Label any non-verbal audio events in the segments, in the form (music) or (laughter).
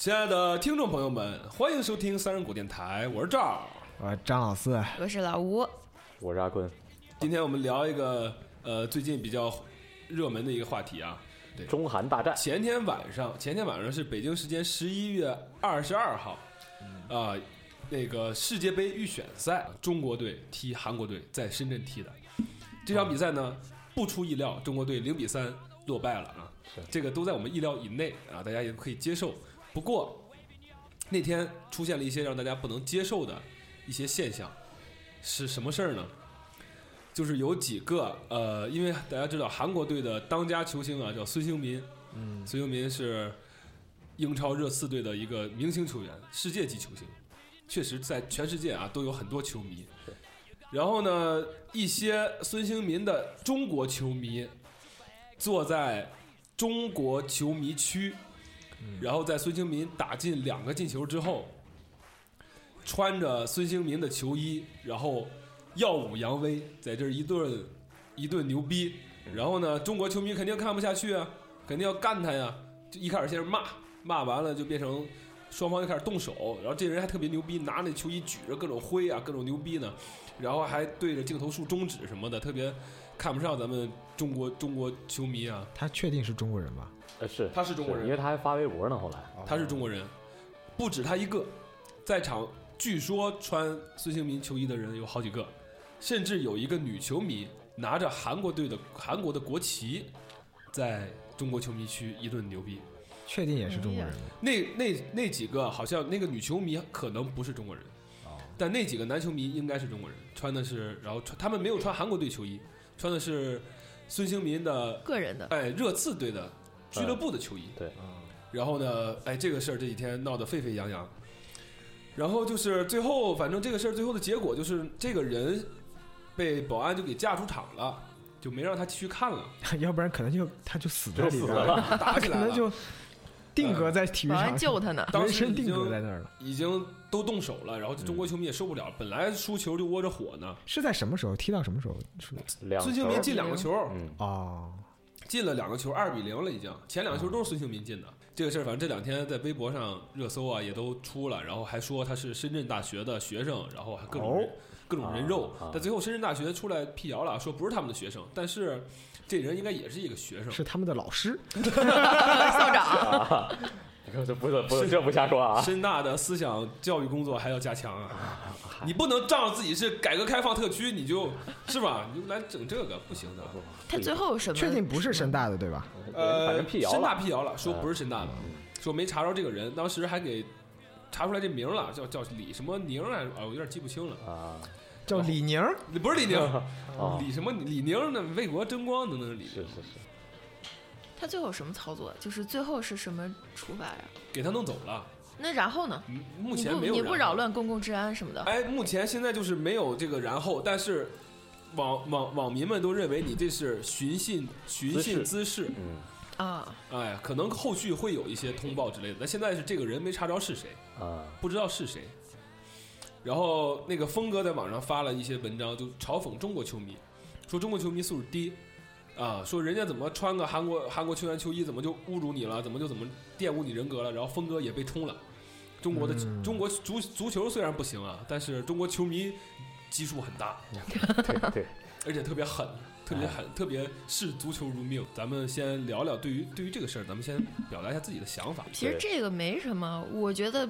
亲爱的听众朋友们，欢迎收听三人谷电台，我是赵。我张老四，我是老吴，我是阿坤，今天我们聊一个呃最近比较热门的一个话题啊。对，中韩大战，前天晚上，前天晚上是北京时间十一月二十二号，啊、那个世界杯预选赛，中国队踢韩国队在深圳踢的。这场比赛呢，不出意料，中国队零比三落败了啊，这个都在我们意料以内啊，大家也可以接受。不过那天出现了一些让大家不能接受的一些现象，是什么事儿呢？就是有几个呃，因为大家知道韩国队的当家球星啊叫孙兴民，嗯，孙兴民是英超热刺队的一个明星球员，世界级球星，确实在全世界啊都有很多球迷。然后呢，一些孙兴民的中国球迷坐在中国球迷区，然后在孙兴民打进两个进球之后，穿着孙兴民的球衣，然后耀武扬威，在这儿一顿一顿牛逼。然后呢，中国球迷肯定看不下去啊，肯定要干他呀。就一开始先是骂，骂完了就变成双方就开始动手，然后这人还特别牛逼，拿那球衣举着各种挥啊，各种牛逼呢，然后还对着镜头竖中指什么的，特别看不上咱们中国中国球迷啊。他确定是中国人吗？呃是。他是中国人。因为他还发微博呢，后来。他是中国人，不止他一个，在场据说穿孙兴民球衣的人有好几个，甚至有一个女球迷拿着韩国队的韩国的国旗，在中国球迷区一顿牛逼。确定也是中国人？那那那几个好像那个女球迷可能不是中国人，但那几个男球迷应该是中国人，穿的是然后穿他们没有穿韩国队球衣，穿的是孙兴民的个人的，哎热刺队的俱乐部的球衣。对，然后呢，哎，这个事儿这几天闹得沸沸扬扬。然后就是最后，反正这个事儿最后的结果就是，这个人被保安就给架出场了，就没让他继续看了，(laughs) 要不然可能就他就死在里边就死了，打起来了，可能就定格在体育保安场，救他呢。当时定格在那儿了。已经都动手了，然后中国球迷也受不了了，本来输球就窝着火呢，是在什么时候？踢到什么时候孙兴民进两个球，嗯，哦，进了两个球，二比零了已经，前两个球都是孙兴民进的。这个事儿，反正这两天在微博上热搜啊也都出了，然后还说他是深圳大学的学生，然后还各种、哦各种人肉。但最后深圳大学出来辟谣了，说不是他们的学生，但是这人应该也是一个学生。是他们的老师。(laughs) 校长，这 (laughs) (laughs) 不是不是这不瞎说啊，深大的思想教育工作还要加强啊！你不能仗着自己是改革开放特区，你就是吧？你就来整这个不行的。他最后什么？确定不是深大的对吧？呃，反正辟谣深大了，辟谣了，说不是深大的，说没查着这个人，当时还给查出来这名了，叫叫李什么宁啊？啊，我有点记不清了。啊，叫李宁儿，不是李宁，(laughs) 哦李什么李宁那？为国争光等等李宁，是是是，他最后什么操作？就是最后是什么处罚呀？给他弄走了。那然后呢？嗯目前没有不你不然后扰。乱公共治安什么的？哎，目前现在就是没有这个然后，但是网网网民们都认为你这是寻衅寻衅滋事滋事，嗯啊，哎，可能后续会有一些通报之类的。但现在是这个人没查着是谁，啊，不知道是谁。然后那个峰哥在网上发了一些文章，就嘲讽中国球迷，说中国球迷素质低，啊，说人家怎么穿个韩国韩国球员球衣，怎么就侮辱你了，怎么就怎么玷污你人格了。然后峰哥也被冲了。中国的、嗯中国足足球虽然不行啊，但是中国球迷基数很大，(laughs) 对对，而且特别狠，特别狠，特别视足球如命。咱们先聊聊对于对于这个事儿，咱们先表达一下自己的想法。其实这个没什么，我觉得。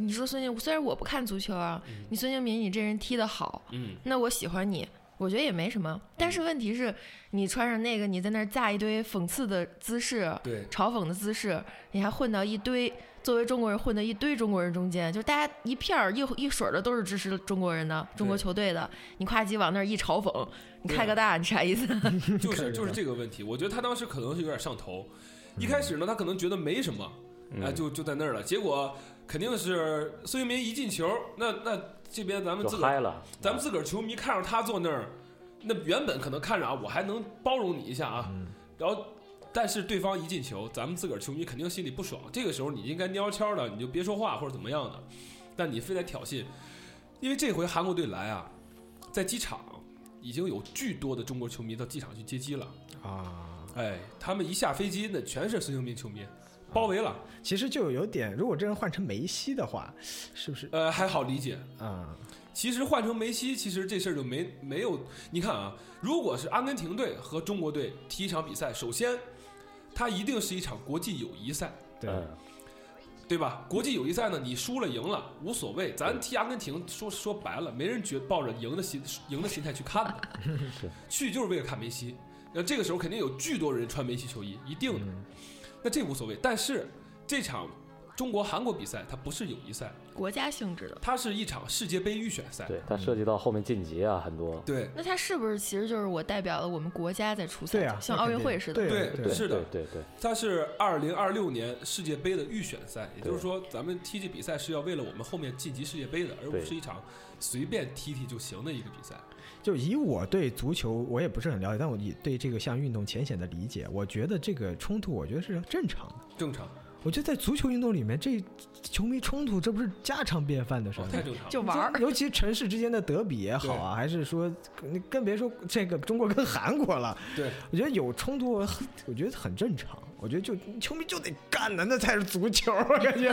你说孙兴，虽然我不看足球啊，你孙兴民，你这人踢得好，嗯，那我喜欢你，我觉得也没什么。但是问题是，你穿上那个，你在那儿架一堆讽刺的姿势，对，嘲讽的姿势，你还混到一堆作为中国人混到一堆中国人中间，就大家一片儿一一水儿的都是支持中国人的中国球队的，你夸叽往那儿一嘲讽，你开个大，你啥意思？(laughs) 就是就是这个问题。我觉得他当时可能是有点上头，一开始呢，他可能觉得没什么，哎，就就在那儿了。结果肯定是孙兴民一进球，那那这边咱们自个儿嗨了，咱们自个儿球迷看着他坐那儿，那原本可能看着啊，我还能包容你一下啊，然后。但是对方一进球，咱们自个儿球迷肯定心里不爽。这个时候你应该蔫悄的，你就别说话或者怎么样的，但你非得挑衅，因为这回韩国队来啊，在机场已经有巨多的中国球迷到机场去接机了。啊，哎，他们一下飞机，那全是孙兴民球迷，包围了，其实就有点，如果这人换成梅西的话，是不是呃，还好理解。啊？其实换成梅西，其实这事儿就没没有。你看啊，如果是阿根廷队和中国队踢一场比赛，首先它一定是一场国际友谊赛，对，嗯对吧？国际友谊赛呢，你输了赢了无所谓，咱踢阿根廷说说白了，没人觉抱着赢的心赢的心态去看的，(laughs) 去就是为了看梅西。那这个时候肯定有巨多人穿梅西球衣，一定的。嗯那这无所谓，但是这场中国韩国比赛它不是友谊赛，国家性质的。它是一场世界杯预选赛。对，它涉及到后面晋级啊，很多。对那它是不是其实就是我代表了我们国家在出赛，对啊，像奥运会似的？对对对是的对对对，它是二零二六年世界杯的预选赛，也就是说，咱们踢这比赛是要为了我们后面晋级世界杯的，而不是一场随便踢踢就行的一个比赛。就以我对足球，我也不是很了解，但我以对这个项运动浅显的理解，我觉得这个冲突，我觉得是正常的。正常，我觉得在足球运动里面，这球迷冲突，这不是家常便饭的事哦，儿。太正常了。就玩儿。尤其城市之间的德比也好啊，还是说，你更别说这个中国跟韩国了。对，我觉得有冲突，我觉得很正常。我觉得就球迷就得干的，那才是足球。(laughs) 我感觉，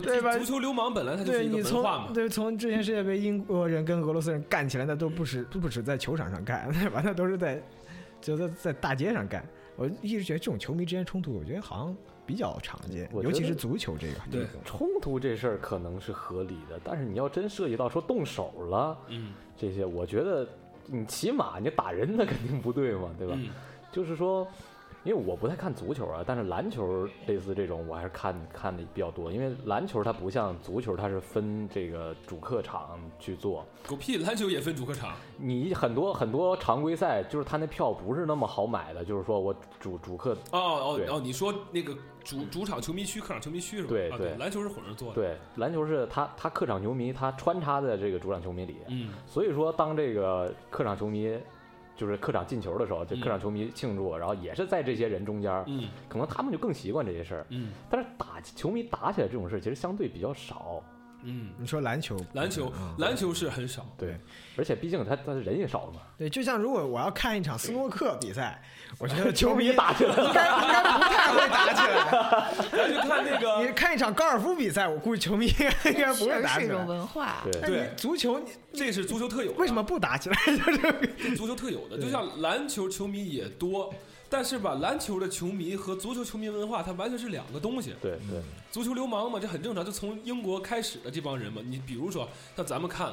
对吧足球流氓本来他就是一个对你从文化嘛。对从之前世界杯英国人跟俄罗斯人干起来，那都不是不止在球场上干，(laughs) 对吧？那都是在就在在大街上干。我一直觉得这种球迷之间冲突，我觉得好像比较常见，尤其是足球这个。对冲突这事儿可能是合理的，但是你要真涉及到说动手了嗯，这些，我觉得你起码你打人那肯定不对嘛，对吧？嗯就是说，因为我不太看足球啊，但是篮球类似这种我还是看看的比较多，因为篮球它不像足球，它是分这个主客场去做。狗屁，篮球也分主客场。你很多很多常规赛，就是他那票不是那么好买的，就是说我主主客哦哦哦，你说那个主主场球迷区、客场球迷区是吧？啊对对篮球是混着做的。对篮球是他他客场球迷他穿插在这个主场球迷里，嗯，所以说当这个客场球迷就是客场进球的时候，就嗯客场球迷庆祝，然后也是在这些人中间，嗯可能他们就更习惯这些事儿。嗯但是打球迷打起来这种事儿其实相对比较少，嗯，你说篮球，篮球嗯篮球是很少。对，而且毕竟他他人也少嘛，对，就像如果我要看一场斯诺克比赛，我觉得 (laughs) 球迷迷打起来，应该应该不太会打起来。(laughs) 咱就看那个 (laughs) 你看一场高尔夫比赛，我估计球迷应该应该不确会实是一种打起来。文化。对对足球，你这是足球特有的，为什么不打起来？这足球特有的？就像篮球球迷也多，但是吧，篮球的球迷和足球球迷文化它完全是两个东西。对对，足球流氓嘛，这很正常，就从英国开始的这帮人嘛。你比如说，像咱们看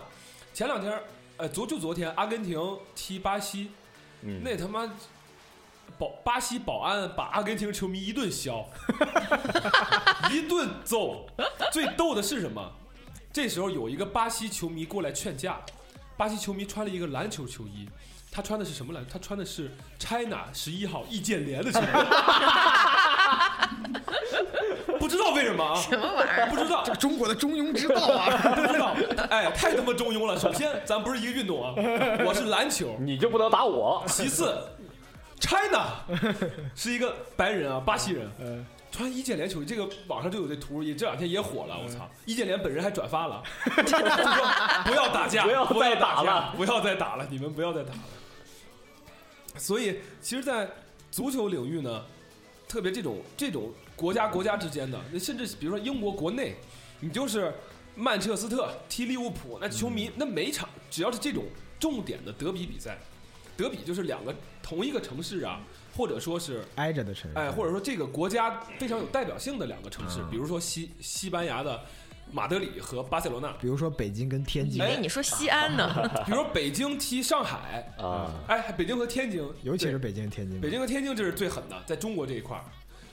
前两天，呃，昨就昨天，阿根廷踢巴西，嗯，那他妈保巴西保安把阿根廷球迷一顿削，(laughs) 一顿揍。最逗的是什么？这时候有一个巴西球迷过来劝架，巴西球迷穿了一个篮球球衣。他穿的是什么篮？他穿的是 China 十一号易建联的球衣，(laughs) 不知道为什么啊？什么玩意儿？不知道，这个中国的中庸之道啊！不知道。哎，太他妈中庸了。首先，咱不是一个运动啊，我是篮球。你就不能打我，其次，China (laughs) 是一个白人啊，巴西人，嗯穿易建联球衣，这个网上就有这图，也这两天也火了。我操，易建联本人还转发了，(laughs) 就说不要打架，不要再打架打了，不要再打了，你们不要再打了。所以，其实，在足球领域呢，特别这种这种国家国家之间的，那甚至比如说英国国内，你就是曼彻斯特踢利物浦，那球迷那每场只要是这种重点的德比比赛，德比就是两个同一个城市啊，或者说是挨着的城市，哎，或者说这个国家非常有代表性的两个城市，嗯比如说西西班牙的马德里和巴塞罗那，比如说北京跟天津，哎你说西安呢，(laughs) 比如说北京踢上海，啊，哎，北京和天津，尤其是北京、天津。北京和天津这是最狠的，在中国这一块儿，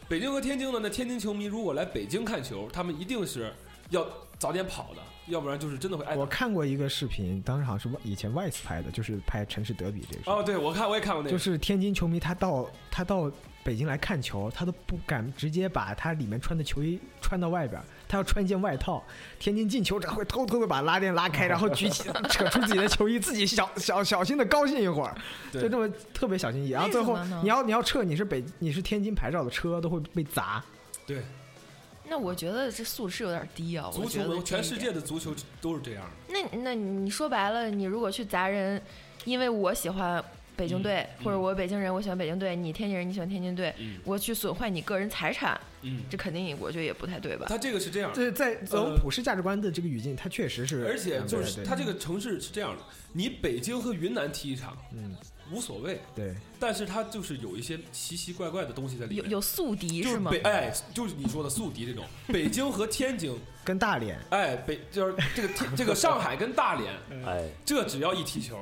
北京和天津呢，那天津球迷如果来北京看球，他们一定是要早点跑的，要不然就是真的会挨打。我看过一个视频，当时好像是以前 Vice 拍的，就是拍城市德比这个。事。哦，对，我看我也看过那个，就是天津球迷，他到他到北京来看球，他都不敢直接把他里面穿的球衣穿到外边，他要穿一件外套。天津进球者会偷偷的把拉链拉开，然后举起 (laughs) 扯出自己的球衣，自己小小小心的高兴一会儿，就这么特别小心翼翼。然后最后你要你要撤，你是北你是天津牌照的车都会被砸。对那我觉得这素质有点低啊。我足球觉得全世界的足球都是这样的。那那你说白了，你如果去砸人，因为我喜欢北京队，嗯或者我北京人，我喜欢北京队，你天津人，你喜欢天津队，嗯我去损坏你个人财产，嗯，这肯定我觉得也不太对吧？他这个是这样的，这在从呃普世价值观的这个语境，它确实是，而且就是他这个城市是这样的，你北京和云南踢一场嗯，无所谓，对，但是它就是有一些奇奇怪怪的东西在里面。有有宿敌是吗北？哎，就是你说的宿敌这种，北京和天津，(laughs) 跟大连，哎，北就是这个这个上海跟大连，哎，这只要一踢球，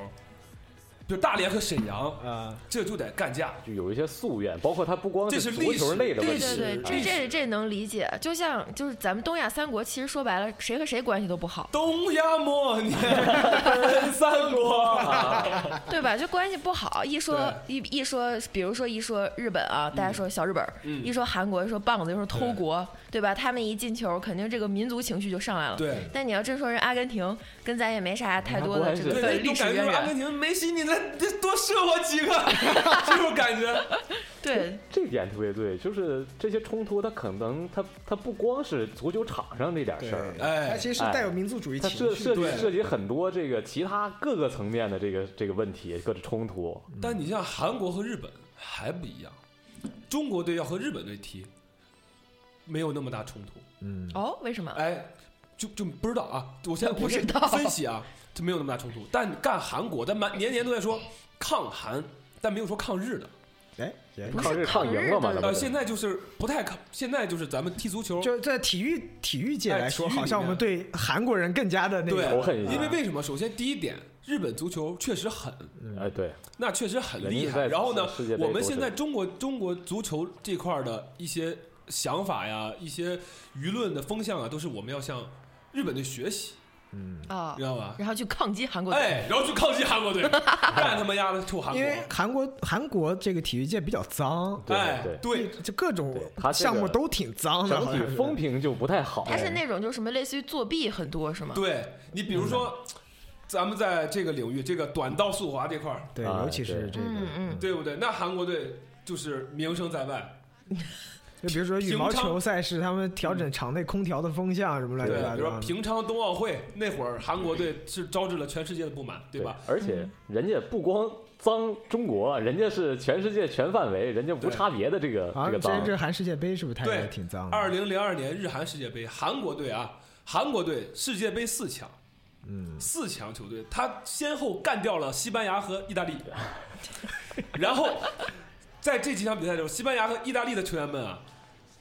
就大连和沈阳，啊，这就得干架。就有一些夙愿，包括他不光这是足是历史球类的对问题，对对，对这这这能理解。就像就是咱们东亚三国，其实说白了，谁和谁关系都不好，东亚末年分三国，(laughs) 对吧？就关系不好。一说一一说，比如说一说日本啊，大家说小日本；嗯一说韩国，说棒子，又说偷国，对吧？他们一进球，肯定这个民族情绪就上来了。对。但你要真说人阿根廷，跟咱也没啥太多的这个历就感觉史渊源。说阿根廷梅西，你再再多射我几个，(laughs) 这种感觉。(laughs) 对，这点特别对，就是这些冲突，它可能它它不光是足球场上这点事儿，，哎它其实是带有民族主义它情绪的，涉涉及涉及很多这个其他各个层面的这个这个问题，各种冲突。但你像韩国和日本还不一样，中国队要和日本队踢，没有那么大冲突。嗯，哦，为什么？哎，就就不知道啊，我现在不是知道分析啊，就没有那么大冲突。但干韩国，但满年年都在说抗韩，但没有说抗日的。哎，不抗日是抗日抗赢了吗？呃，现在就是不太抗，现在就是咱们踢足球，就在体育体育界哎来说，好像我们对韩国人更加的那对个仇恨因为为什么？首先第一点，日本足球确实狠，哎，对，那确实很厉害。然后呢我们现在中国中国足球这块的一些想法呀，一些舆论的风向啊，都是我们要向日本队学习，嗯，啊知，道吧？然后去抗击韩国队。哎，然后去抗击韩国队，干他妈丫的 (laughs) 臭韩国因！为韩国韩国这个体育界比较脏，对哎，对对，就各种项目都挺脏的，整体风评就不太好。他是那种就是什么类似于作弊很多是吗？对你比如说，咱们在这个领域，这个短道速滑这块儿，对，啊尤其是这个，嗯嗯，对不对？那韩国队就是名声在外，(laughs) 就比如说羽毛球赛事，他们调整场内空调的风向什么来着对八，糟。比如说平昌冬奥会那会儿，韩国队是招致了全世界的不满，对吧？？而且人家不光脏中国，人家是全世界全范围，人家无差别的这个好这个脏。像之前这韩世界杯是不是太挺脏的？二零零二年日韩世界杯，韩国队啊，韩国队世界杯四强，嗯，四强球队，他先后干掉了西班牙和意大利，然后在这几场比赛中，西班牙和意大利的球员们啊，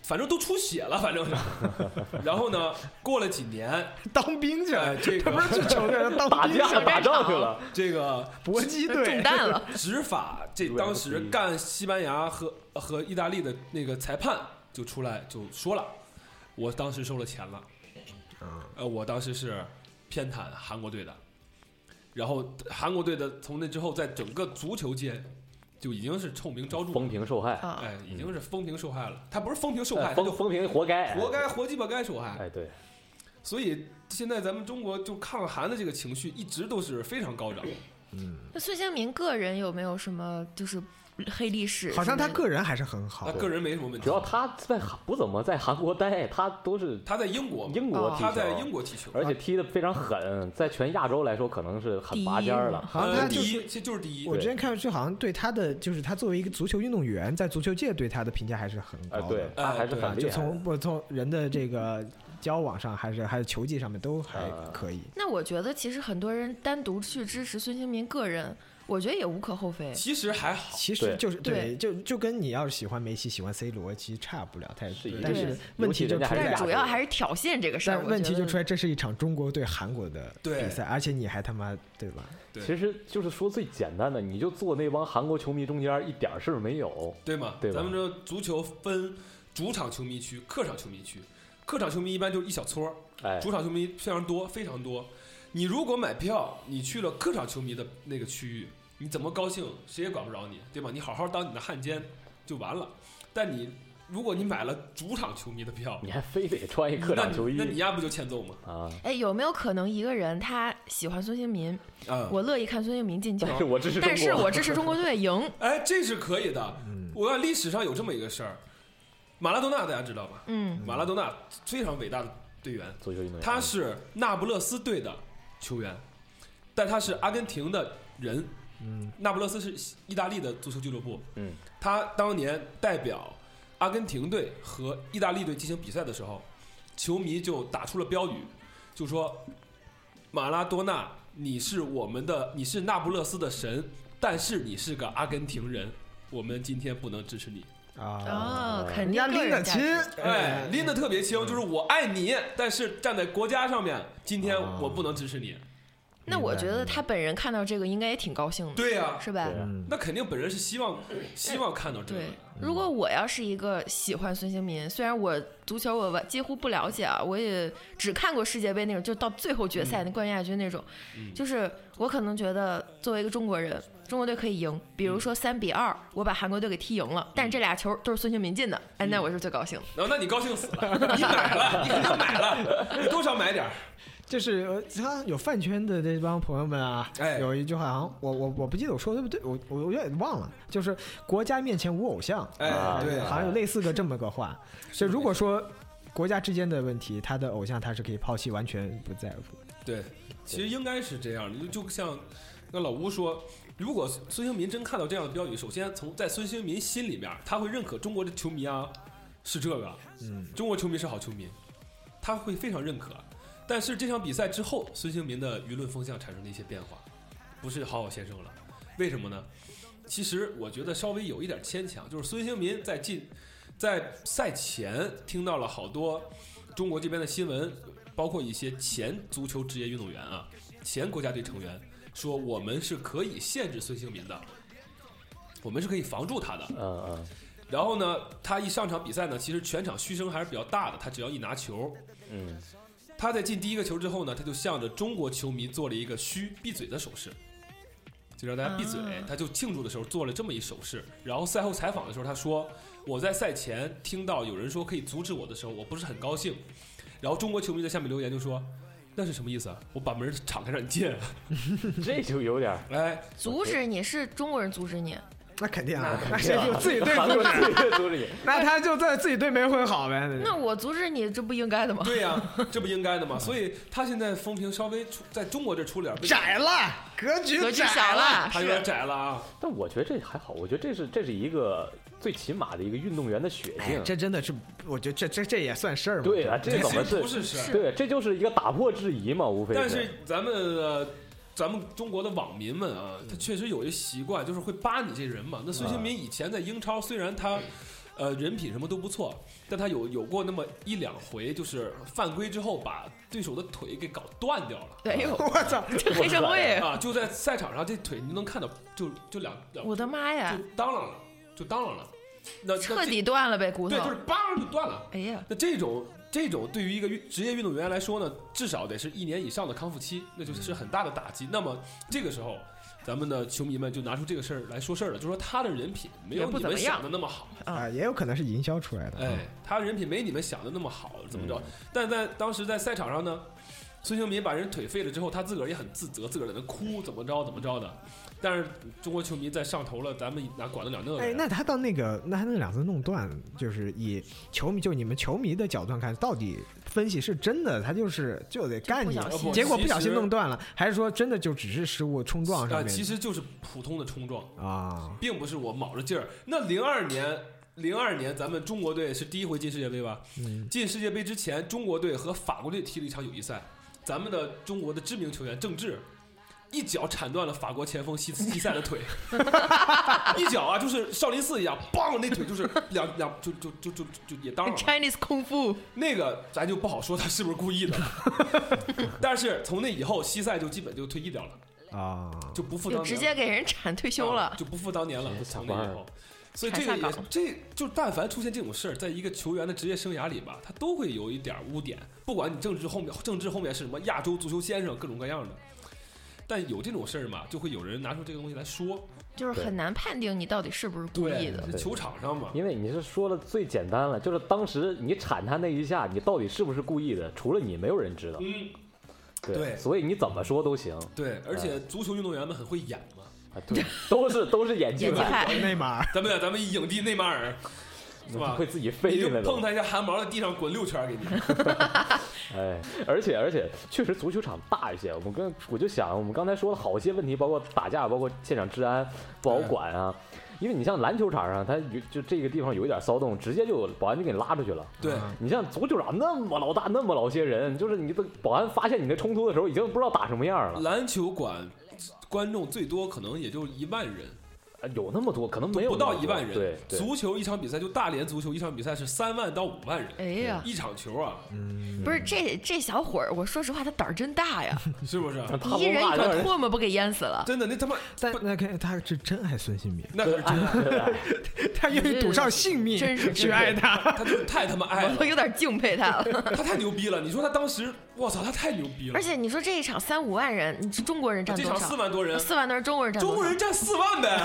反正都出血了，反正是。(laughs) 然后呢，过了几年，(laughs) 当兵去了，哎这个不是去球队当打架打仗去了，这个搏击 (laughs) 中队弹了。执法这当时干西班牙和和意大利的那个裁判就出来就说了，我当时收了钱了，呃，我当时是偏袒韩国队的，然后韩国队的从那之后在整个足球界就已经是臭名昭著风了，评受害，啊，哎，已经是风评受害了。他不是风评受哎害，他就风风评活该，活该活鸡巴该受害。哎，对，所以现在咱们中国就抗韩的这个情绪一直都是非常高涨。嗯那孙兴民个人有没有什么就是黑历史？好像他个人还是很好他。个人没什么问题，主要他在韩不怎么在韩国待，他都是他在英国英国踢球，他在英国踢球，而且踢得非常狠，在全亚洲来说可能是很拔尖儿了。好像他就是一，这就是第一。我之前看，上去好像对他的，就是他作为一个足球运动员，在足球界对他的评价还是很哎，高对的。，他还是对啊，就很厉害的。从我从人的这个交往上，还是还是球技上面都还呃可以。那我觉得其实很多人单独去支持孙兴民个人，我觉得也无可厚非。其实还好，其实就是对就就跟你要是喜欢梅西、喜欢 C 罗，其实差不了太多。但是问题就出在但是主要还是挑衅这个事儿。但问题就出来，这是一场中国对韩国的对比赛，而且你还他妈对吧？对其实就是说最简单的，你就坐那帮韩国球迷中间，一点事儿没有。对吗？对吧咱们这足球分主场球迷区、客场球迷区，客场球迷一般就是一小撮儿，哎，主场球迷非常多，非常多。你如果买票，你去了客场球迷的那个区域，你怎么高兴，谁也管不着你，对吧？你好好当你的汉奸就完了。但你如果你买了主场球迷的票，你还非得穿一客那场球衣你那你丫不就欠揍吗？啊？哎，有没有可能一个人他喜欢孙兴民，啊，我乐意看孙兴民进球但，是我支持中但是国。我支持中国队赢。(laughs) 哎，这是可以的。嗯，我看历史上有这么一个事儿，马拉多纳大家知道吧？嗯，马拉多纳非常伟大的队员，足球运动员，他是那不勒斯队的球员，但他是阿根廷的人，嗯，那不勒斯是意大利的足球俱乐部，嗯，他当年代表阿根廷队和意大利队进行比赛的时候，球迷就打出了标语，就说马拉多纳，你是我们的，你是那不勒斯的神，但是你是个阿根廷人，我们今天不能支持你。啊，哦，肯定个拎得清人价值，哎，拎得特别轻，就是我爱你，但是站在国家上面，今天我不能支持你。那我觉得他本人看到这个应该也挺高兴的，对呀、是吧？那肯定本人是希望希望看到这个对。，如果我要是一个喜欢孙兴民，虽然我足球我几乎不了解啊，我也只看过世界杯那种，就到最后决赛那冠军亚军那种，嗯就是我可能觉得作为一个中国人，中国队可以赢，比如说三比二，我把韩国队给踢赢了，但是这俩球都是孙兴民进的，哎，那我是最高兴的。然后那你高兴死了，你买了，你肯定买了，(laughs) 你多少买点儿。就是呃他有饭圈的这帮朋友们啊，哎有一句话好像我我我不记得我说的对不对，我我我有点忘了，就是国家面前无偶像，哎啊对好像有类似个这么个话。所以如果说国家之间的问题，他的偶像他是可以抛弃，完全不在乎。对，其实应该是这样的，就就像那老吴说，如果孙兴民真看到这样的标语，首先从在孙兴民心里面，他会认可中国的球迷啊是这个，嗯，中国球迷是好球迷，他会非常认可。但是这场比赛之后，孙兴民的舆论风向产生了一些变化，不是好好先生了。为什么呢？其实我觉得稍微有一点牵强，就是孙兴民在进在赛前听到了好多中国这边的新闻，包括一些前足球职业运动员啊，前国家队成员说我们是可以限制孙兴民的，我们是可以防住他的。嗯嗯然后呢，他一上场比赛呢，其实全场嘘声还是比较大的。他只要一拿球，嗯，他在进第一个球之后呢，他就向着中国球迷做了一个嘘闭嘴的手势，就让大家闭嘴。啊他就庆祝的时候做了这么一手势。然后赛后采访的时候，他说：“我在赛前听到有人说可以阻止我的时候，我不是很高兴。”然后中国球迷在下面留言就说：“那是什么意思啊？我把门敞开让你进。(laughs) 这就有点儿”哎，阻止你是中国人阻止你，那肯定啊，那那谁就自己队不韩国打，队阻止你，(laughs) 那他就在自己队没混好呗。那我阻止你，这不应该的吗？对呀、(laughs) 这不应该的吗？所以他现在风评稍微出在中国这出了点儿窄了，格局格局窄小了，他有点。窄了啊。但我觉得这还好，我觉得这是这是一个最起码的一个运动员的血哎性，。这真的是，我觉得这这这也算事儿吗？对啊，这这怎么不是？是事儿。对，这就是一个打破质疑嘛，无非但是咱们呃，咱们中国的网民们啊，他确实有一习惯，就是会扒你这人嘛。那孙兴民以前在英超，虽然他呃人品什么都不错，但他有有过那么一两回，就是犯规之后把对手的腿给搞断掉了。哎呦，(laughs) 我操，这黑社会！啊，就在赛场上，这腿你能看到，就就两两我的妈呀就，当啷了，就当啷了。那彻底断了呗，骨对，头就是。梆就断了。哎呀，那这种这种对于一个运职业运动员来说呢，至少得是一年以上的康复期，那就是很大的打击。那么这个时候，咱们的球迷们就拿出这个事儿来说事儿了，就说他的人品没有你们怎么样想的那么好，啊，也有可能是营销出来的。哎，他人品没你们想的那么好，怎么着？嗯但在当时在赛场上呢，孙兴民把人腿废了之后，他自个儿也很自责，自个儿在那哭，怎么着怎么着的。但是中国球迷在上头了，咱们哪管得了那个呀？哎，那他到那个，那他那两次弄断，就是以球迷，就你们球迷的角度上看，到底分析是真的，他就是就得干你结果不小心弄断了，还是说真的就只是失误冲撞上啊，面？其实就是普通的冲撞。啊，并不是我卯着劲儿。那零二年，零二年咱们中国队是第一回进世界杯吧？嗯，进世界杯之前，中国队和法国队踢了一场友谊赛，咱们的中国的知名球员郑智。一脚铲断了法国前锋西西塞的腿，(laughs) 一脚啊，就是少林寺一样，梆，那腿就是两两就就就就就也当了。Chinese 功夫，那个咱就不好说他是不是故意的，(laughs) 但是从那以后，西塞就基本就退役掉了，啊，就不复当年了。直接给人铲退休了。啊就不复当年了。从那以后，所以这个也这就但凡出现这种事儿，在一个球员的职业生涯里吧，他都会有一点污点。不管你政治后面政治后面是什么亚洲足球先生各种各样的，但有这种事儿嘛，就会有人拿出这个东西来说。就是很难判定你到底是不是故意的。这球场上嘛，因为你是说的最简单了，就是当时你铲他那一下，你到底是不是故意的？除了你，没有人知道。嗯，对，对所以你怎么说都行对，而且足球运动员们很会演嘛。啊，对，都是都是演技派。内马尔，咱们咱们影帝内马尔，是吧会自己飞进来的碰。他一下汗毛，在地上滚六圈给你。(laughs) 哎，而且而且确实足球场大一些。我们跟我就想，我们刚才说了好些问题，包括打架，包括现场治安不好管啊。因为你像篮球场上，它有就这个地方有一点骚动，直接就保安就给你拉出去了。对，你像足球场那么老大，那么老些人，就是你的保安发现你的冲突的时候，已经不知道打什么样了。篮球馆观众最多可能也就一万人，啊有那么多，可能没有不到一万人。对对，足球一场比赛就大连足球一场比赛是三万到五万人，哎呀，一场球啊，不是这这小伙儿，我说实话，他胆儿真大呀，(laughs) 是不是？他一人一口唾沫不给淹死了。真的，那他妈但那看他是真爱孙兴民，那可是真。(laughs) 爱，他愿意赌上性命真是去爱他。他就是太他妈爱了。(laughs) 我都，有点敬佩他了，他太牛逼了。你说他当时，我操，他太牛逼了而。且你说这一场三五万人，你是中国人占多这场四？万多人，四万多人，中国人占多少？中国人占四万呗，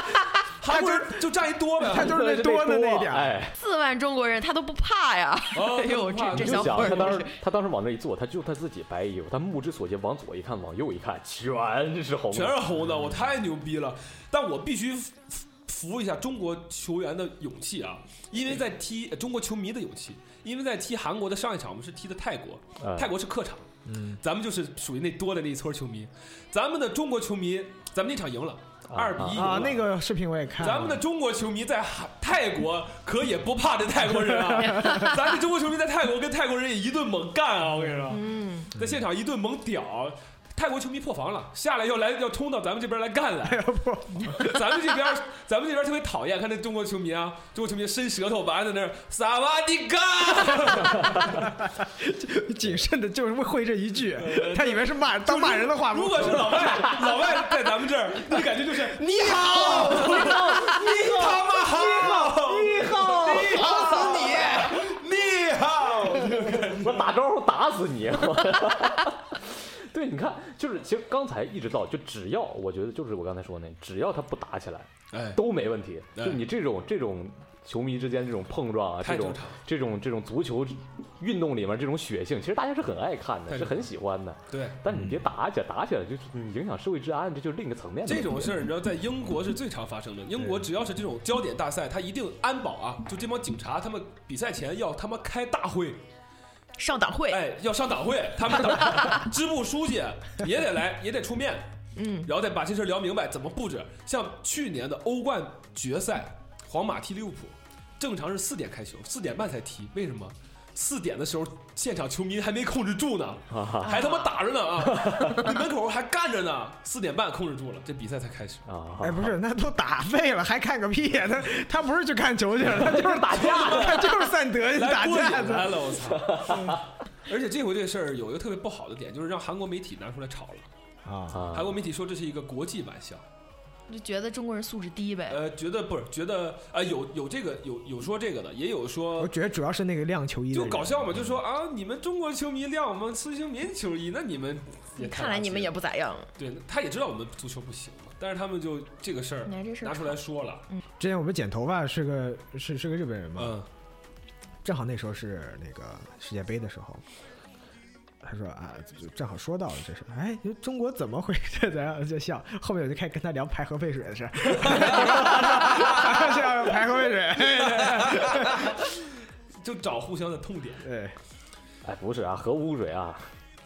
(laughs) 韩国人就占一多呗。他就是那多的那点儿哎，四万中国人，他都不怕呀！哦哎呦，这这小伙儿他当时他当时往那一坐，他就他自己白衣服，他目之所及往左一看，往右一看，全是红的，全是红的，我太牛逼了。但我必须服服一下中国球员的勇气啊，因为在踢呃中国球迷的勇气，因为在踢韩国的上一场我们是踢的泰国，哎泰国是客场，嗯，咱们就是属于那多的那一撮球迷，咱们的中国球迷，咱们那场赢了，二比一啊，那个视频我也看了。咱们的中国球迷在韩泰国可也不怕这泰国人啊，(laughs) 咱们中国球迷在泰国跟泰国人也一顿猛干啊！我跟你说，嗯，在现场一顿猛屌。泰国球迷破防了，下来要来要冲到咱们这边来干来。(laughs) (laughs) 咱们这边咱们这边特别讨厌看那中国球迷啊，中国球迷伸舌头完在那儿萨瓦迪卡，(laughs) 谨慎的就是会这一句，他以为是骂当骂人的话。如果是老外，老外在咱们这儿，那感觉就是你好，你他妈好，你好，你好！死你，你好。我打招呼打死你！对，你看，就是其实刚才一直到，就只要我觉得就是我刚才说的那，只要他不打起来哎，都没问题。哎就你这种这种球迷之间这种碰撞啊，这种。这种这种足球运动里面这种血性，其实大家是很爱看的，是很喜欢的。对，但是你别打起来，打起来就是影响社会治安，这就是另一个层面的。这种事儿，你知道，在英国是最常发生的。英国只要是这种焦点大赛，他一定安保啊，就这帮警察，他们比赛前要他妈开大会，上党会，哎，要上党会，他们党 (laughs) 支部书记也得来，也得出面，嗯，然后再把这事儿聊明白，怎么布置。像去年的欧冠决赛，皇马踢利物浦，正常是四点开球，四点半才踢，为什么？四点的时候，现场球迷还没控制住呢，(laughs) 还他妈打着呢啊！你门口还干着呢，四点半控制住了，这比赛才开始。啊，哎，不是，那都打废了，还看个屁呀！他他不是去看球去了，他 (laughs) 就是打架的，他就是散德去打架的。来了，我操！(laughs) 而且这回这事儿有一个特别不好的点，就是让韩国媒体拿出来炒了。啊，啊韩国媒体说这是一个国际玩笑，就觉得中国人素质低呗。呃，觉得不是觉得啊、有有这个有有说这个的，也有说我觉得主要是那个亮球衣就搞笑嘛，就说啊，你们中国球迷亮我们孙兴民球衣，那你们也看来你们也不咋样，对，他也知道我们足球不行嘛，但是他们就这个事儿拿这拿出来说了，之前我们剪头发是个是是个日本人嘛，嗯，正好那时候是那个世界杯的时候，他说啊，就正好说到了这事，哎，你说中国怎么回事？咱俩就笑，后面我就开始跟他聊排核废水的事儿，(laughs) 是排核废水，(laughs) 就找互相的痛点，对，哎，不是啊，核污水啊，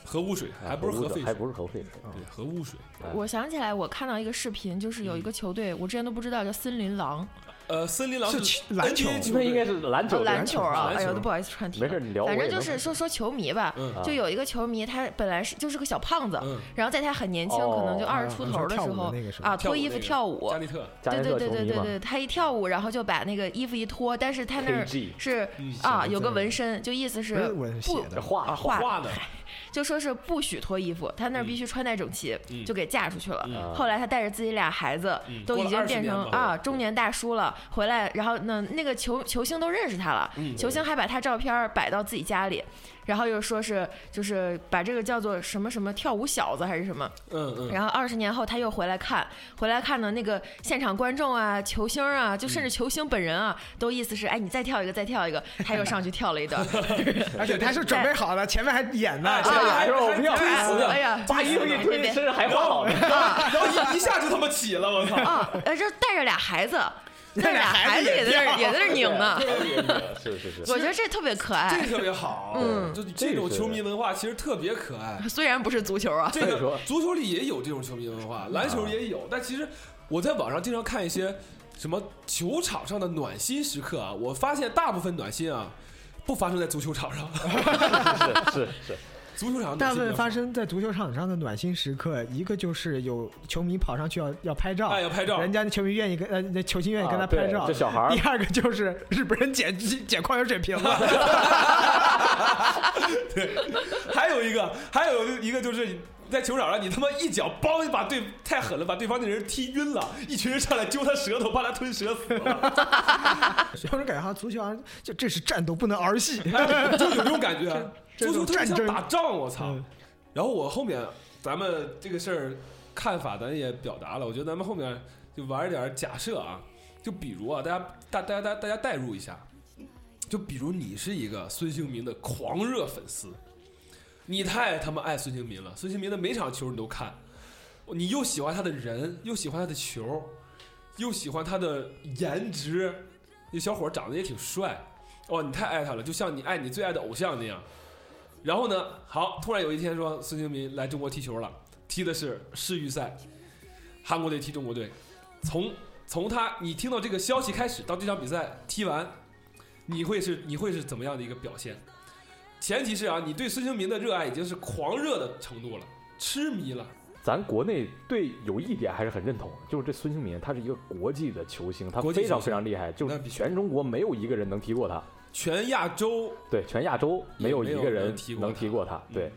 核污水哎还不是核废水，还不是核废水。对核污水，哎我想起来，我看到一个视频，就是有一个球队，我之前都不知道叫森林狼，呃，森林狼是是篮球。那应该是篮球哦，篮球啊，哎呦，都不好意思串题了。没事，你聊。反正就是说说球迷吧，就有一个球迷，他本来是就是个小胖子，嗯，然后在他很年轻，哦可能就二十出头的时候啊，脱衣服跳舞加，内特，对对对对对对，他一跳舞，然后就把那个衣服一脱，但是他那儿是嗯。啊有个纹身，就意思是不，画啊画画的，就说是不许脱衣服，他那儿必须穿戴整齐，嗯。就给嫁出去了。嗯。后来他带着自己俩孩子，嗯都已经变成过了20年吧啊中年大叔了，回来，然后呢，那个球球星都认识他了，嗯球星还把他照片摆到自己家里，然后又说是就是把这个叫做什么什么跳舞小子还是什么，嗯嗯，然后二十年后他又回来看，回来看呢那个现场观众啊、球星啊，就甚至球星本人啊，都意思是哎你再跳一个再跳一个，他又上去跳了一段，(laughs) 而且他是准备好了，前面还演呢，前面还说我不要推死哎呀，把衣服一推，身上还画好呢。(laughs) 然后一一下就他妈起了，我操！啊，呃，这带着俩孩子，那俩孩子也在那也在那拧呢。(laughs) 是是是，我觉得这特别可爱这，特别好，嗯就这种球迷文化其实特别可爱。虽然不是足球啊。这个足球里也有这种球迷文化，篮球也有，但其实我在网上经常看一些什么球场上的暖心时刻啊，我发现大部分暖心啊不发生在足球场上，是 (laughs) 是是，足球场大部分发生在足球场上的暖心时刻，一个就是有球迷跑上去要要拍照，哎要拍照，人家球迷愿意跟呃那球星愿意跟他啊对拍照。这小孩儿第二个就是日本人捡捡矿泉水瓶子，(laughs) (laughs) 还有一个还有一个就是。在球场上，你他妈一脚梆把对太狠了，把对方那人踢晕了，一群人上来揪他舌头，把他吞舌死了，(laughs) 有人感觉好像足球好像就这是战斗，不能儿戏。就有这种感觉。这足球特别像种战争。打仗，我操！嗯。然后我后面咱们这个事儿看法咱也表达了，我觉得咱们后面就玩一点假设啊，就比如啊，大家大大家大家大家代入一下，就比如你是一个孙兴民的狂热粉丝，你太他妈爱孙兴民了，孙兴民的每场球你都看，你又喜欢他的人，又喜欢他的球，又喜欢他的颜值，那小伙长得也挺帅，哦，你太爱他了，就像你爱你最爱的偶像那样。然后呢，好，突然有一天说孙兴民来中国踢球了，踢的是世预赛，韩国队踢中国队。从从他你听到这个消息开始到这场比赛踢完，你会是你会是怎么样的一个表现？前提是啊，你对孙兴民的热爱已经是狂热的程度了，痴迷了。咱国内对有一点还是很认同，就是这孙兴民他是一个国际的球星，他非常非常厉害，就是全中国没有一个人能踢过他，全亚洲对，全亚洲没有一个人能踢过他，嗯对。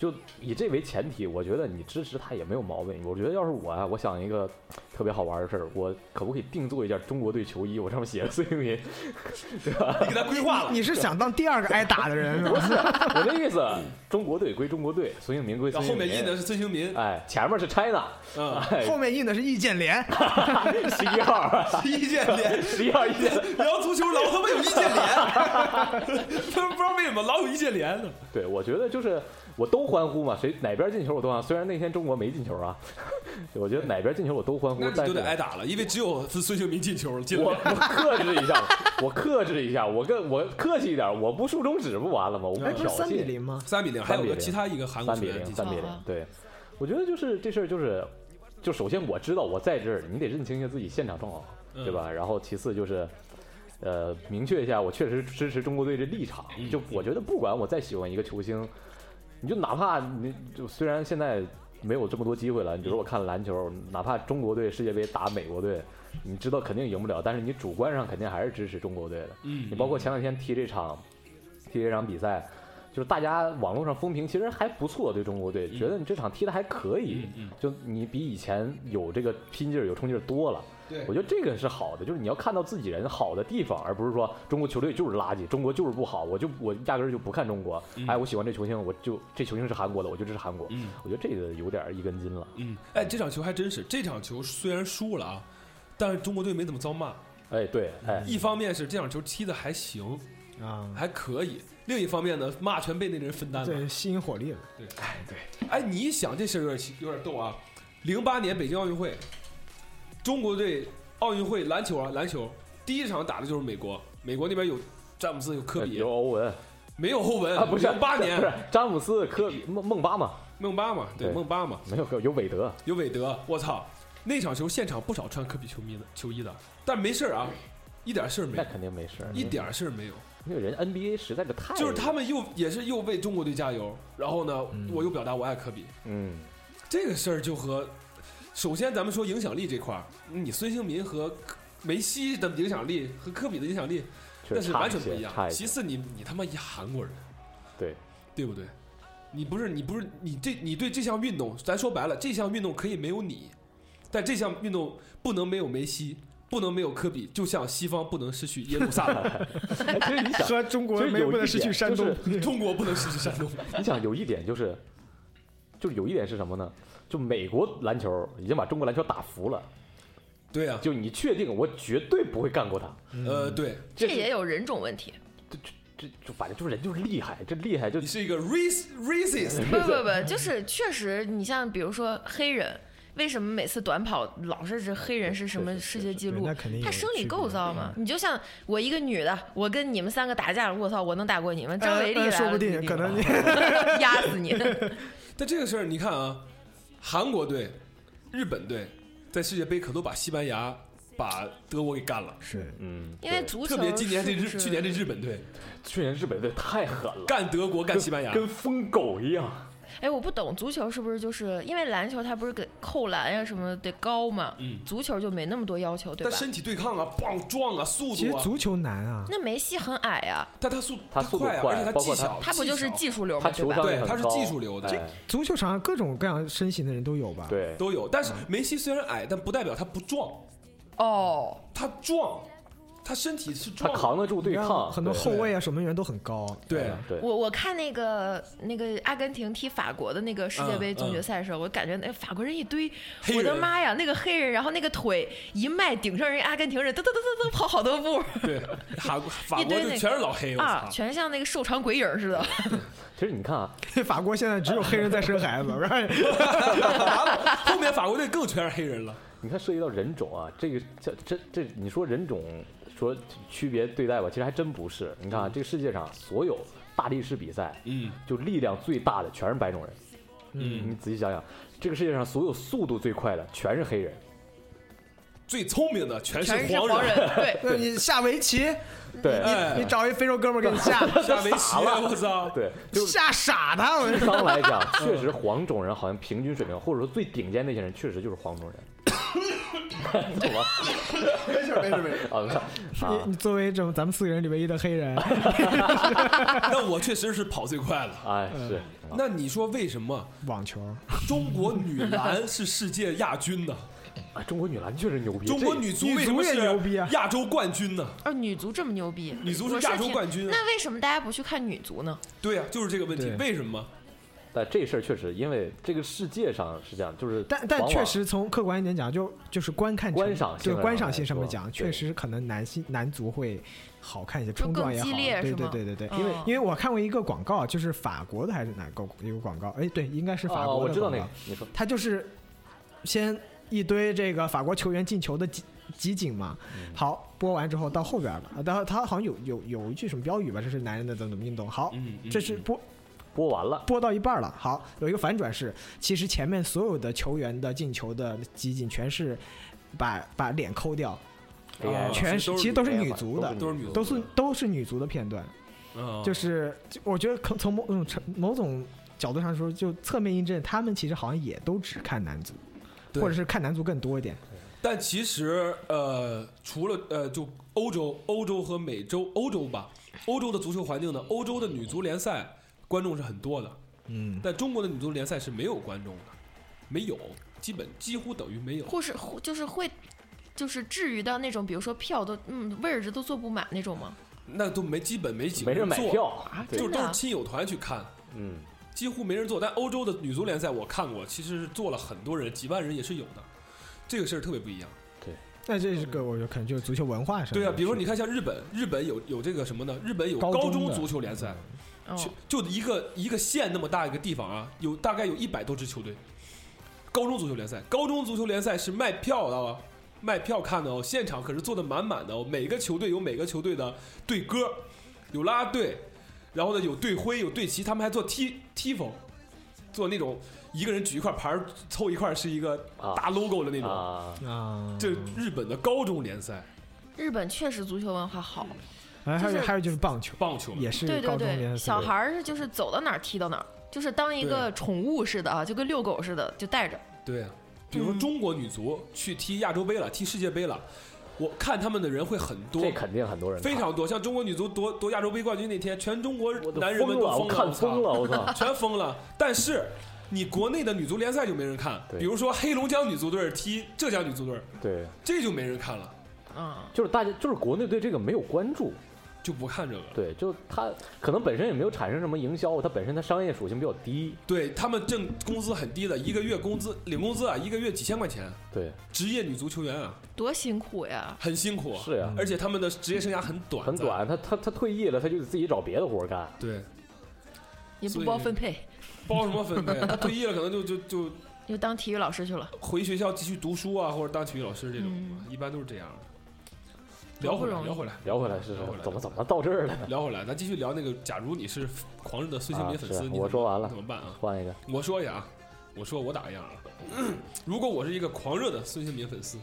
就以这为前提，我觉得你支持他也没有毛病。我觉得要是我啊，我想一个特别好玩的事儿，我可不可以定做一件中国队球衣？我上面写着孙兴民，对吧？(laughs) 你给他规划了，你是想当第二个挨打的人不是吧？(laughs) 我的意思，中国队归中国队，孙兴民归孙兴民。后后面印的是孙兴民，哎，前面是 China，嗯，哎，(laughs) 后面印的是易建联，十一号，易建联。十一号易建联。聊足球老他妈有易建联，他们不知道为什么老有易建联呢？对，我觉得就是我都欢呼嘛，谁哪边进球我都欢呼。虽然那天中国没进球啊，(laughs) 我觉得哪边进球我都欢呼那。你就得挨打了，因为只有是孙兴民进球进我了。(laughs) 我克制一下，我克制一下，我跟我客气一点，我不竖中指不完了吗？我不挑是三比。零吗？三比零，还有3比0个其他一个韩国三比零，三比零啊，对，我觉得就是这事儿就是，就首先我知道我在这儿，你得认清一下自己现场状况，嗯对吧？然后其次就是，呃，明确一下我确实支持中国队这立场。嗯就我觉得不管我再喜欢一个球星，你就哪怕你就虽然现在没有这么多机会了，你比如我看篮球，哪怕中国队世界杯打美国队，你知道肯定赢不了，但是你主观上肯定还是支持中国队的。嗯，你包括前两天踢这场，踢这场比赛，就是大家网络上风评其实还不错，对中国队、嗯觉得你这场踢的还可以，就你比以前有这个拼劲儿、有冲劲儿多了。对我觉得这个是好的，就是你要看到自己人好的地方，而不是说中国球队就是垃圾，中国就是不好，我就我压根儿就不看中国。嗯哎，我喜欢这球星，我就这球星是韩国的，我就支持韩国。嗯我觉得这个有点儿一根筋了。嗯，哎，这场球还真是，这场球虽然输了啊，但是中国队没怎么遭骂。哎，对，哎，一方面是这场球踢的还行，啊，还可以；另一方面呢，骂全被那人分担了。对，吸引火力了。对哎，对，哎，你一想这事儿有点奇有点逗啊！零八年北京奥运会，中国队奥运会篮球啊篮球第一场打的就是美国，美国那边有詹姆斯有科比有，欧文。没有欧文啊，不是零八不是年詹姆斯、科比、孟孟巴嘛，孟巴嘛，对对孟巴嘛，没有有韦德，有韦德，我操！那场球现场不少穿科比球迷的球衣的，但没事儿啊，一点事儿没那，肯定没事儿，一点事儿没有。因为人 NBA 实在是太就是他们又也是又为中国队加油，然后呢，我又表达我爱科比，嗯，这个事儿就和首先咱们说影响力这块儿，你孙兴民和梅西的影响力和科比的影响力确那是完全不一样。一，其次你，你他妈一韩国人，对，对不对？你不是你不是你这你对这项运动，咱说白了，这项运动可以没有你，但这项运动不能没有梅西，不能没有科比，就像西方不能失去耶路撒冷，(laughs) 哎，其实你想，和中国没有不能失去点山就东是。中国不能失去山东。你想有一点就是，就是有一点是什么呢？就美国篮球已经把中国篮球打服了，对啊、就你确定我绝对不会干过他，呃，对这也有人种问题。这就反正就是人就是厉害，这厉害就你是一个 race racist，(laughs) 不不不，就是确实，你像比如说黑人，为什么每次短跑老是这黑人是什么是是世界纪录那？肯定他生理构造嘛，你就像我一个女的，我跟你们三个打架，我操，我能打过你们？张呃伟丽来了呃说不定你可能你压死你。(laughs) 但这个事儿你看啊，韩国队、日本队在世界杯可都把西班牙、把德国给干了。是嗯，因为足球特别今年这日去年这日本队去年日本队太狠了，干德国干西班牙，跟疯狗一样。哎，我不懂足球是不是就是因为篮球它不是给扣篮呀什么得高嘛，嗯，足球就没那么多要求，对吧？但身体对抗啊，棒撞啊，速度啊，其实足球难啊，那梅西很矮啊，但他速他速度快啊，快而且他技巧，他不就是技术流嘛，对吧对他是技术流的哎足球场上各种各样身形的人都有吧？，对，都有。但是梅西虽然矮，但不代表他不壮，哦，他壮，他身体是他壮的。扛得住对抗，很多后卫啊、守门员都很高。对，对，我我看那个那个阿根廷踢法国的那个世界杯嗯总决赛的时候，我感觉那法国人一堆，我的妈呀，那个黑人，然后那个腿一迈顶上人阿根廷人，噔噔噔噔噔跑好多步对，法国法国就 (laughs) 一堆全是老黑，我啊，全像那个瘦长鬼影似的。(laughs) 其实你看啊，法国现在只有黑人在生孩子，(laughs) 然后后面法国队更全是黑人了。你看涉及到人种啊，这个这这这，你说人种说区别对待吧，其实还真不是。你看啊，这个世界上所有大力士比赛，嗯就力量最大的全是白种人。嗯，你仔细想想，这个世界上所有速度最快的全是黑人。最聪明的全是黄黄人，(laughs) 对，那你下围棋，对你你找一非洲哥们儿给你下，(laughs) 下围棋，我操！对，就吓傻他。我智商来讲，(laughs) 确实黄种人好像平均水平，或者说最顶尖那些人，确实就是黄种人。(laughs) 怎么？没事没事没事。啊，你啊你作为这种咱们四个人里唯一的黑人，(laughs) 那我确实是跑最快了。哎，是。那你说为什么网球中国女篮是世界亚军呢？啊，(laughs) 中国女篮确实牛逼。中国女足也为什么是牛逼啊亚洲冠军呢？哦，女足这么牛逼，女足是亚洲冠军啊那为什么大家不去看女足呢？对呀、就是这个问题。为什么？但这事儿确实，因为这个世界上是这样，就是但但确实从客观一点讲，就就是观看观赏性观赏性上面讲，确实可能男性男足会好看一些，冲撞也好，更激烈对对对对对。因为因为我看过一个广告，就是法国的还是哪个一个广告？哎，对，应该是法啊，国的我知道那个，你说他就是先一堆这个法国球员进球的集集锦嘛，嗯好播完之后到后边了，然后他好像有有有一句什么标语吧，这是男人的怎么怎么运动，好，嗯，嗯这是播播完了，播到一半了，好，有一个反转是，其实前面所有的球员的进球的集锦全是把把脸抠掉，啊全其实都是其实都是女女足的，都是女足都是都是女足的片段，啊就是我觉得可从某种程某种角度上说，就侧面印证他们其实好像也都只看男足，或者是看男足更多一点。但其实呃，除了呃，就欧洲、欧洲和美洲、欧洲吧，欧洲的足球环境呢，欧洲的女足联赛观众是很多的，嗯，但中国的女足联赛是没有观众的，没有，基本几乎等于没有。或是就是会，就是至于到那种，比如说票都嗯位置都坐不满那种吗？那都没基本没几个没人买坐票啊，就都是亲友团去看，嗯，几乎没人坐。但欧洲的女足联赛我看过，其实是坐了很多人，几万人也是有的，这个事儿特别不一样。对那这是个我觉得可能就是足球文化上。对啊，比如说你看像日本，日本有有这个什么呢？日本有高中足球联赛，哦，就就一个一个县那么大一个地方啊，有大概有一百多支球队。高中足球联赛，高中足球联赛是卖票的哦，卖票看的哦，现场可是坐的满满的哦。每个球队有每个球队的队歌，有啦啦队，然后呢有队徽有队旗，他们还做 T T 风，做那种一个人举一块牌凑一块是一个啊大 logo 的那种。这日本的高中联赛，日本确实足球文化好，哎还有就是还有就是棒球，棒球也是对对对，高中联赛。小孩儿是就是走到哪儿踢到哪儿，就是当一个宠物似的啊，就跟遛狗似的，就带着。对，比如说中国女足去踢亚洲杯了，踢世界杯了，我看他们的人会很多。这，肯定很多人非常多。像中国女足夺夺亚洲杯冠军那天，全中国男人们都疯了，我看，疯了，我操！(laughs) 全疯了。但是你国内的女足联赛就没人看，比如说黑龙江女足队踢浙江女足队，对，这就没人看了，嗯，就是大家就是国内对这个没有关注，就不看这个了。对，就他可能本身也没有产生什么营销，他本身它商业属性比较低，对他们挣工资很低的，一个月工资领工资啊，一个月几千块钱，对，职业女足球员啊，多辛苦呀！很辛苦，是呀，而且他们的职业生涯很短，很。短，他他他退役了，他就得自己找别的活儿干，对，也不包分配，(laughs) 包什么分配？他退役了可能就就就就当体育老师去了。回学校继续读书啊，或者当体育老师这种，嗯一般都是这样的。聊回来，聊回来，聊回来是聊回来是，怎么怎么到这儿了呢？聊回来，咱继续聊那个。假如你是狂热的孙兴民啊粉丝，是你我说完了怎么办啊？换一个，我说一下啊，我说我打个样啊。(clears throat) 如果我是一个狂热的孙兴民粉丝，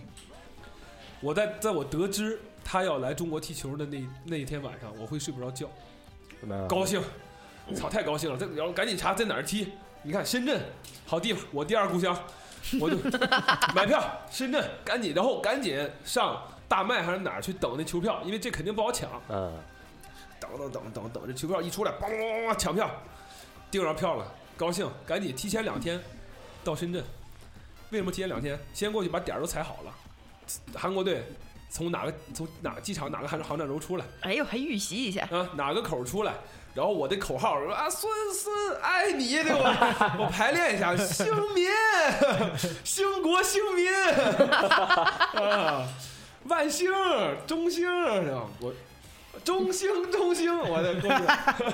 我在在我得知他要来中国踢球的那那一天晚上，我会睡不着觉，那高兴，操，太高兴了！这然后赶紧查在哪儿踢。你看深圳好地方，我第二故乡，我就 (laughs) 买票深圳，赶紧，然后赶紧上大麦还是哪儿去等那球票，因为这肯定不好抢。嗯，等等等等等，这球票一出来，梆梆梆梆抢票，订上票了，高兴，赶紧提前两天到深圳。为什么提前两天？先过去把点儿都踩好了。韩国队从哪个从哪个机场哪个航航站楼出来哎呦，还预习一下，啊？哪个口出来？然后我的口号说啊，孙孙爱你，对吧？我排练一下，兴民，兴国兴民啊，(laughs) 万星，中兴，是吧？我中兴中兴，我的过去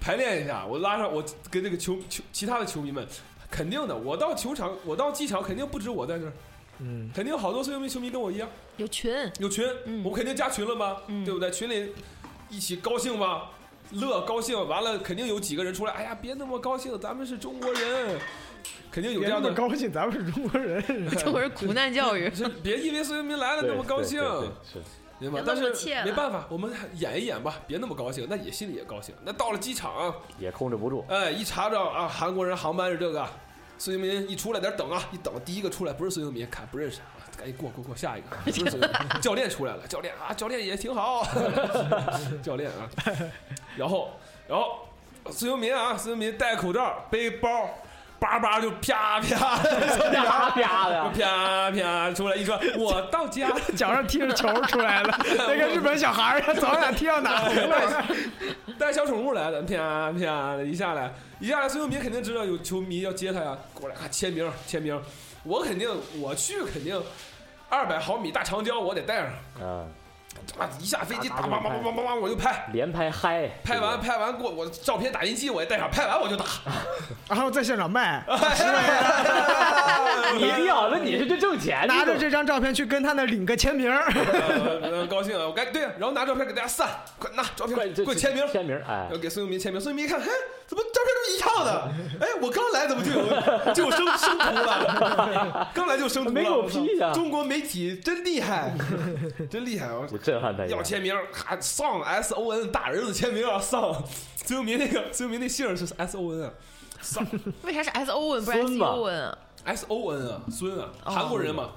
排练一下，我拉上我跟这个球球其他的球迷们，肯定的，我到球场，我到机场，肯定不止我在这儿，嗯，肯定好多孙兴民球迷跟我一样有群，有群，嗯我肯定加群了吧，对不对？群里一起高兴吧，乐高兴，完了肯定有几个人出来，哎呀，别那么高兴，咱们是中国人，肯定有这样的。高兴，咱们是中国人。中国人苦难教育。(laughs) 是别因为孙兴民来了那么高兴，对对对是明白？但是没办法，我们演一演吧，别那么高兴，那也心里也高兴。那到了机场啊，也控制不住，哎，一查着啊，韩国人航班是这个，孙兴民一出来点等啊，一等第一个出来不是孙兴民，看不认识，啊赶紧过过过下一个，不是孙兴民，教练出来了，教练啊，教练也挺好，(laughs) 教练啊，然后然后孙兴民啊，孙兴民戴口罩背包，叭叭就啪啪，(laughs) 啪啪就的，啪啪出来一说，我到家。(laughs) 脚上踢着球出来了，(laughs) 那个日本小孩儿早上踢到哪儿了？带小宠物来的，啪啪的一下来，一下来，孙兴民肯定知道有球迷要接他呀，过来啊签名签名，我肯定我去肯定二百毫米大长焦我得带上，嗯，啊一下飞机叭叭叭叭叭叭叭我就拍，连拍嗨，拍完拍完过我照片打印机我也带上，拍完我就打，(laughs) 然后在现场卖 (laughs) (laughs) 你一定要，那你是这挣钱，拿着你这张照片去跟他那领个签名高兴啊，我该对，然后拿照片给大家散，快拿照片快这给我签名。签名，哎要，给孙永民签名，孙永民一看，哎，怎么照片都一样的？哎，我刚来怎么就有就有生生图了？刚来就生图了，没给我我操批呀中国媒体真厉害，真厉害！我就震撼他一下要签名，还上 S O N 大儿子签名啊，上孙兴民那个孙兴民那姓儿是 S O N 啊，上 (laughs) 为啥是 S O N 不是 S O N 啊？S O N 啊，孙啊，哦韩国人嘛，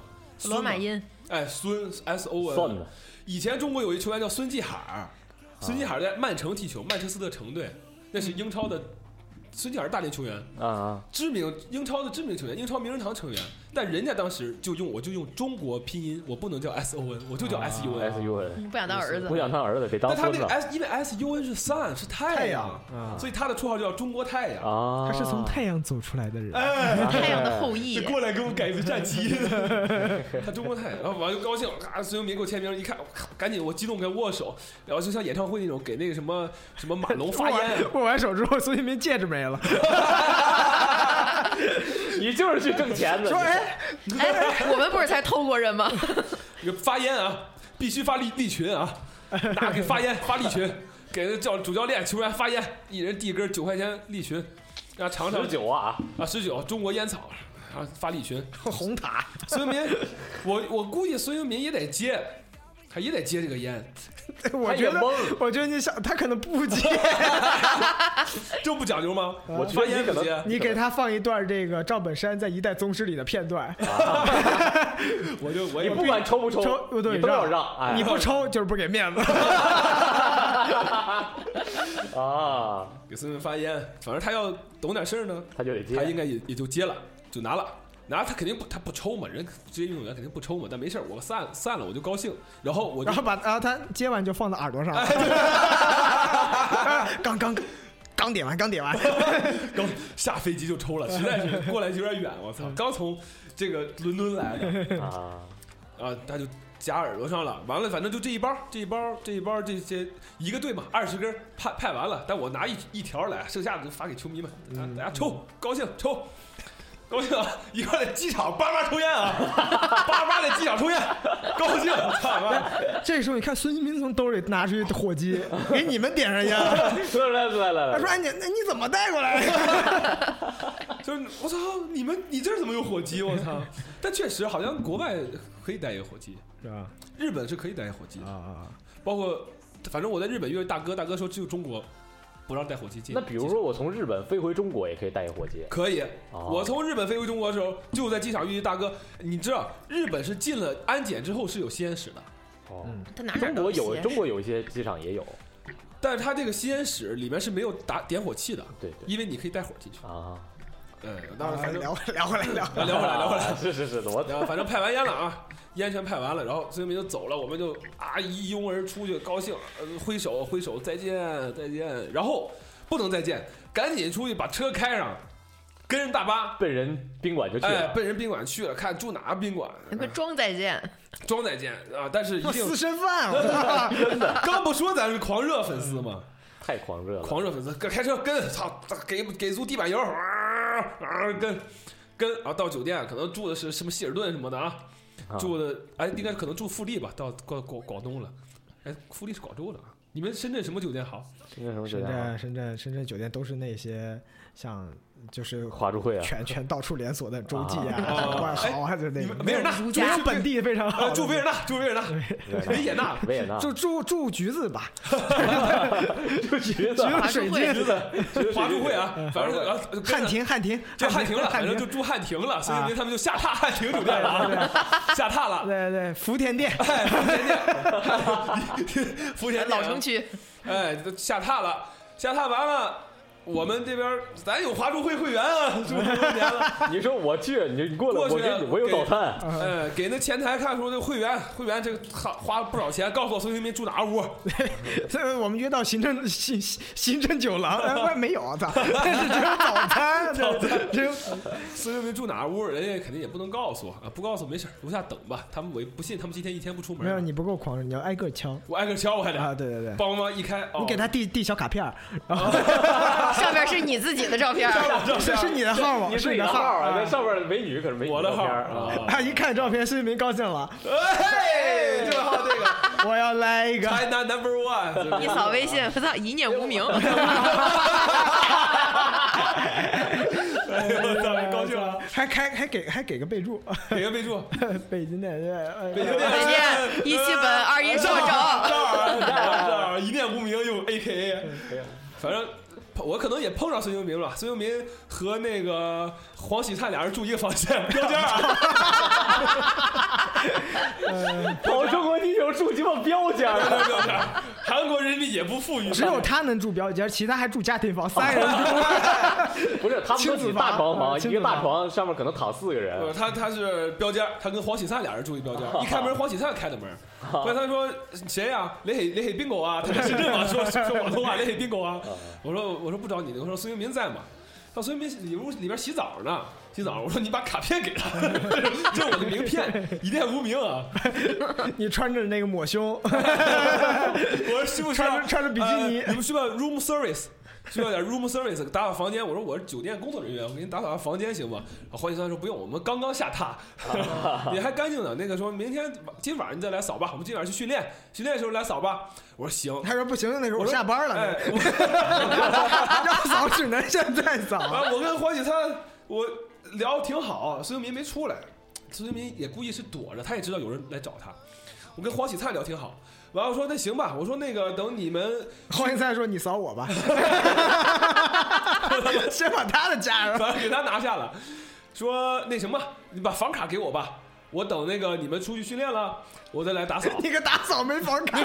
罗马，音。哎，孙 S O N，以前中国有一球员叫孙继海儿，孙继海儿在曼城踢球，曼彻斯特城队，那是英超的。孙继海儿大连球员，啊啊，知名英超的知名球员，英超名人堂成员，但人家当时就用我就用中国拼音，我不能叫 S O N，我就叫 S U N。S U N，嗯不想当儿子不，想当儿子，得当但他那个 S，因为 S U N 是 sun 是太阳，啊所以他的绰号就叫中国太阳。啊，他是从太阳走出来的人。哎，(laughs) 太阳的后裔就。过来给我改一次战旗，(laughs) 他中国太阳，然后我就高兴，啊，孙兴民给我签名，一看，我靠，赶紧我激动跟握手，然后就像演唱会那种给那个什么什么马龙发烟，握完手之后，孙兴民戒指没了。(laughs) 你就是去挣钱的。说哎，(laughs) 哎，我们不是才偷过人吗？(laughs) 发烟啊，必须发利利群啊，拿给发烟发利群，给那教主教练球员发烟，一人递一根九块钱利群，让尝尝十九啊，啊十九中国烟草啊发利群，(laughs) 红塔，孙兴民，我我估计孙兴民也得接，他也得接这个烟，(laughs) 我觉得我觉得你想，他可能不接。(laughs) 这不讲究吗？我觉发烟不接，你给他放一段这个赵本山在《一代宗师》里的片段，(laughs) 我就我也你不管抽不抽，抽不对你都要让让，哎，你不抽就是不给面子。啊，给孙文发烟，反正他要懂点事儿呢，他就得接他。应该也也就接了，就拿了。拿他肯定不，他不抽嘛，人职业运动员肯定不抽嘛，但没事儿我散散了我就高兴，然后我就然后把然后他接完就放到耳朵上，(laughs) 刚刚刚点完，刚点完，(laughs) 刚下飞机就抽了，实在是过来有点远，我操！刚从这个伦敦来的 (laughs) 啊，啊，他就夹耳朵上了。完了，反正就这一包，这一包，这一包，这些一个队嘛，二十根派派完了，但我拿一一条来，剩下的就发给球迷们，啊，大家抽，高兴抽。高兴啊！一块儿在机场叭叭抽烟啊，(laughs) 叭叭在机场抽烟，(laughs) 高兴！操妈！这时候你看孙兴民从兜里拿出一火机，(laughs) 给你们点上烟。来来来来来，他说：“哎，你那你怎么带过来的？”就是我操，你们你这儿怎么有火机？我操！但确实好像国外可以带一个火机，是吧？日本是可以带火机的，啊啊！包括反正我在日本遇到大哥，大哥说只有中国不让带火机进。那比如说我从日本飞回中国也可以带一火机，可以，哦。我从日本飞回中国的时候，就在机场遇见大哥。你知道日本是进了安检之后是有吸烟室的，哦，他哪哪中国有中国有一些机场也有，但是他这个吸烟室里面是没有打点火器的，对对。因为你可以带火进去。啊，嗯，当然反正聊聊回来聊。聊回来。聊回来，啊是是是，我然后反正派完烟了啊，烟全派完了，然后孙兴民就走了，我们就啊一拥而出去，高兴，呃挥手挥手再见再见，然后不能再见，赶紧出去把车开上，跟人大巴。奔人宾馆就去哎，了，奔人宾馆去了，看住哪个宾馆，装再见，装再见啊！但是一定私生饭，(laughs) 真的！刚不说咱是狂热粉丝吗？太狂热了，狂热粉丝，跟开车跟，操，给给足地板油，啊啊跟跟啊，到酒店可能住的是什么希尔顿什么的啊，啊住的哎，应该可能住富力吧，到广广广东了，哎，富力是广州的啊。你们深圳什么酒店好？深圳什么酒店啊？圳、深圳、深圳酒店都是那些像就是华住会啊，全全到处连锁的洲际啊啊、万豪啊，就那维也纳，如家住本地非常好。住维也纳，住维也纳，维也纳，维也纳，就住住橘子吧，(laughs) 就橘子，(laughs) 橘子水晶，橘子，(laughs) 华住会啊，反正汉庭汉庭。就汉庭了，反正就住汉庭了，所以他们就下榻汉庭酒店了啊，下榻了。对对，福田店，哎，福田店，福田老城区，哎，都下榻了，下榻完了，我们这边咱有华住会会员啊，住这么多年了，(laughs) 你说我去，你你过来，过去我给你，我有早餐，哎，给那前台看说这会员，会员这个花花不少钱，告诉我孙兴民住哪屋，(laughs) 这我们约到行政行行政酒廊，哎，我也没有，我操，(laughs) 这只有早餐，早餐。只有孙兴民住哪屋，人家肯定也不能告诉我啊，不告诉没事，楼下等吧，他们我不信他们今天一天不出门，没有你不够狂热，你要挨个敲。我挨个敲我还得，啊，对对对，帮忙一开，哦。你给他递递小卡片儿，(laughs) 上面是你自己的照片这，是是你的号吗？你是你的号啊，那啊。上面美女可是美女我的号啊。一看照片，孙兴民高兴了，哎，就好这个。(laughs) 我要来一个。China Number One，一扫微信，我操，一念无名，(laughs) 哎我操，高兴了，还还还给还给个备注，给个备注，北京的北京电再见，一期本二一说正好找，正好正好一念无名用 A K A，反正我可能也碰上孙兴民了。孙兴民和那个黄喜灿俩人住一个房间，标间啊，(laughs) 跑中国地球住鸡巴标间儿，标间。也不富裕，只有他能住标间，其他还住家庭房，(laughs) 三人住。(laughs) 不是他们都起大床房，一个大床上面可能躺四个人呃，，他他是标间，他跟黄喜灿俩人住一标间。(laughs) 一开门，黄喜灿开的门。后来他说谁呀？雷海雷海冰狗啊，他在深圳嘛，说说广东话，雷海冰狗啊。我说我说不找你，我说孙兴民在吗？他说孙兴民里屋里边洗澡呢，洗澡。我说你把卡片给他，这是我的名片，一念无名啊。(laughs) 你穿着那个抹胸，(laughs) 我说需不需要穿着穿着比基尼呃你们需要 room service？需要点 room service 打扫房间。我说我是酒店工作人员，我给你打扫下房间行吗？然后黄喜灿说不用，我们刚刚下榻，(laughs) 你还干净呢。那个说明天今晚上你再来扫吧，我们今晚上去训练，训练的时候来扫吧。我说行。他说不行，那时候我下班了，哎，我要扫只能现在扫。完我跟黄喜灿我聊得挺好，孙兴民没出来，孙兴民也故意是躲着，他也知道有人来找他。我跟黄喜灿聊挺好，完了我说那行吧，我说那个等你们黄喜灿说：“你扫我吧。(laughs) ”先把他的家人 (laughs) 反正给他拿下了，说那什么，你把房卡给我吧，我等那个你们出去训练了，我再来打扫。(laughs) 你个打扫没房卡，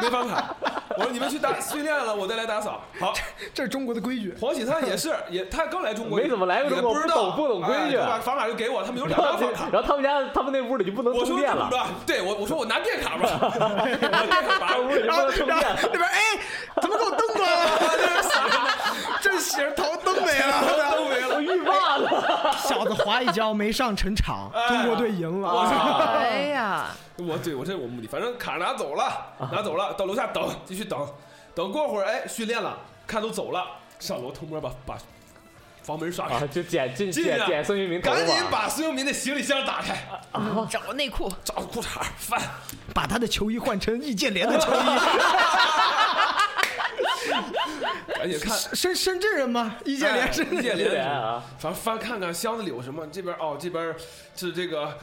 没房卡，(laughs) 我说你们去打训练了，我再来打扫。好，这是中国的规矩。黄喜灿也是，(laughs) 也他刚来中国，没怎么来过中国也不知道，不懂不懂规矩把房卡就给我，他们有两张房卡。然后他们家他们那屋里就不能我说充电了？对我我说我拿电卡吧，拿电卡吧。屋里充电。那边哎，怎么给我灯关了？这洗着头灯没了，灯没了我浴霸了，小子滑一跤没上成场，中国队赢了。(laughs) 哎呀，我对我这是我目的，反正卡拿走了，拿走了，到楼下等，继续等，等过会儿，哎，训练了，看都走了，上楼偷摸把把房门刷开，啊，就捡进捡捡孙兴民赶紧，把孙兴民的行李箱打开，找内裤，找裤衩翻，把他的球衣换成易建联的球衣。(laughs) 赶紧看。深深圳人吗？易建联易建联，啊，反正翻看看箱子里有什么，这边哦，这边是这个。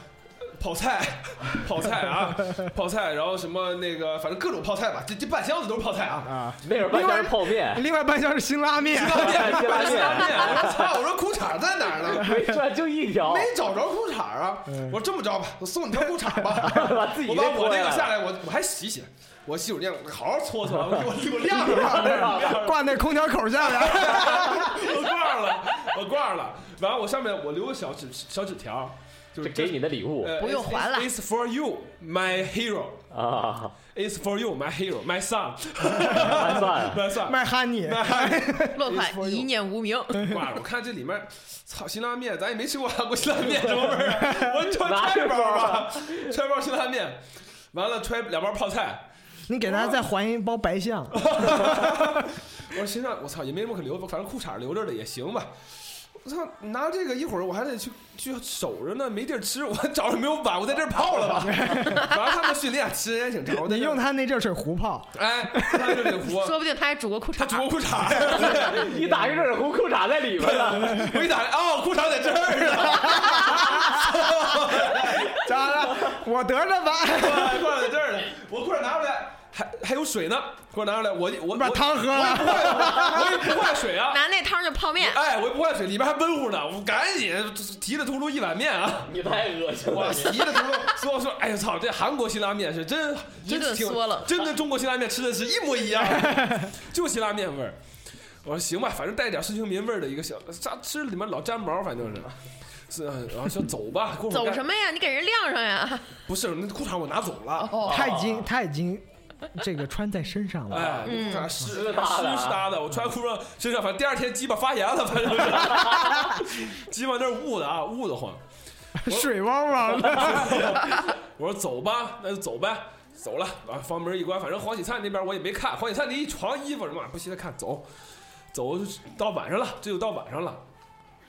泡菜，(laughs) 泡菜啊，(laughs) 泡菜，然后什么那个，反正各种泡菜吧，这这半箱子都是泡菜啊。啊，那会儿半箱是泡面，另外半箱是辛拉面。辛拉面，(laughs) 辛拉面辛拉面，我说操，我说裤衩在哪儿呢？没转就一条，没找着裤衩啊！我说这么着吧，我送你条裤衩吧，把自己我把我脱那个下来，我我还洗洗，我洗手间我好好搓搓，我给我给我晾上晾上，挂那空调口下面。我挂了，我挂了。完了，我上面我留个小纸小纸条，就是这给你的礼物呃不用还了 It's for you, my hero. 啊，It's for you, my hero, my son, 还算 (laughs) my son. 卖哈尼，(laughs) 落款一念无名。挂了，我看这里面，操，辛拉面，咱也没吃过韩国辛拉面，什么味儿 (laughs) 啊？我揣揣一包吧，揣一包辛拉面，完了揣两包泡菜。你给他再还一包白象。我说心上，我操，也没什么可留，反正裤衩留着的也行吧。我操，拿这个一会儿我还得去去守着呢，没地儿吃，我找着没有碗，我在这儿泡了吧。(laughs) 反正他们训练时间也挺长，我在这儿你用他那阵水壶泡，哎，他就得活，说不定他还煮过裤衩。他煮过裤衩，(laughs) 一打开热水壶，裤衩在里边呢，(laughs) 我一打开，哦，裤衩在这儿呢。咋了？我得着吧。裤衩在这儿呢，我裤衩拿出来，还还有水呢，给我拿出来，我我把汤喝了。我也不坏水啊。拿那汤就泡面，哎，我也不坏水，里边还温乎呢，我赶紧提着秃噜一碗面啊。(laughs) 你太恶心了我，提着秃噜说说，哎呀操，这韩国辛拉面是真一顿真挺嗦了真跟中国辛拉面吃的是一模一样，(laughs) 就辛拉面味儿。我说行吧，反正带点孙兴民味儿的一个小，啥吃里面老粘毛，反正是。是，然后说走吧，走什么呀？你给人晾上呀！不是，那裤衩我拿走了。哦，他已经他已经 (laughs) 这个穿在身上了。哎，湿湿哒的湿湿哒的，我穿裤上身上，反正第二天鸡巴发炎了，反正是 (laughs) 鸡巴那儿捂的啊，捂得慌。水汪汪的。(laughs) 我说走吧，那就走呗，走了啊，房门一关，反正黄喜灿那边我也没看，黄喜灿那一床衣服什么不稀得看，走，走到晚上了，这就到晚上了。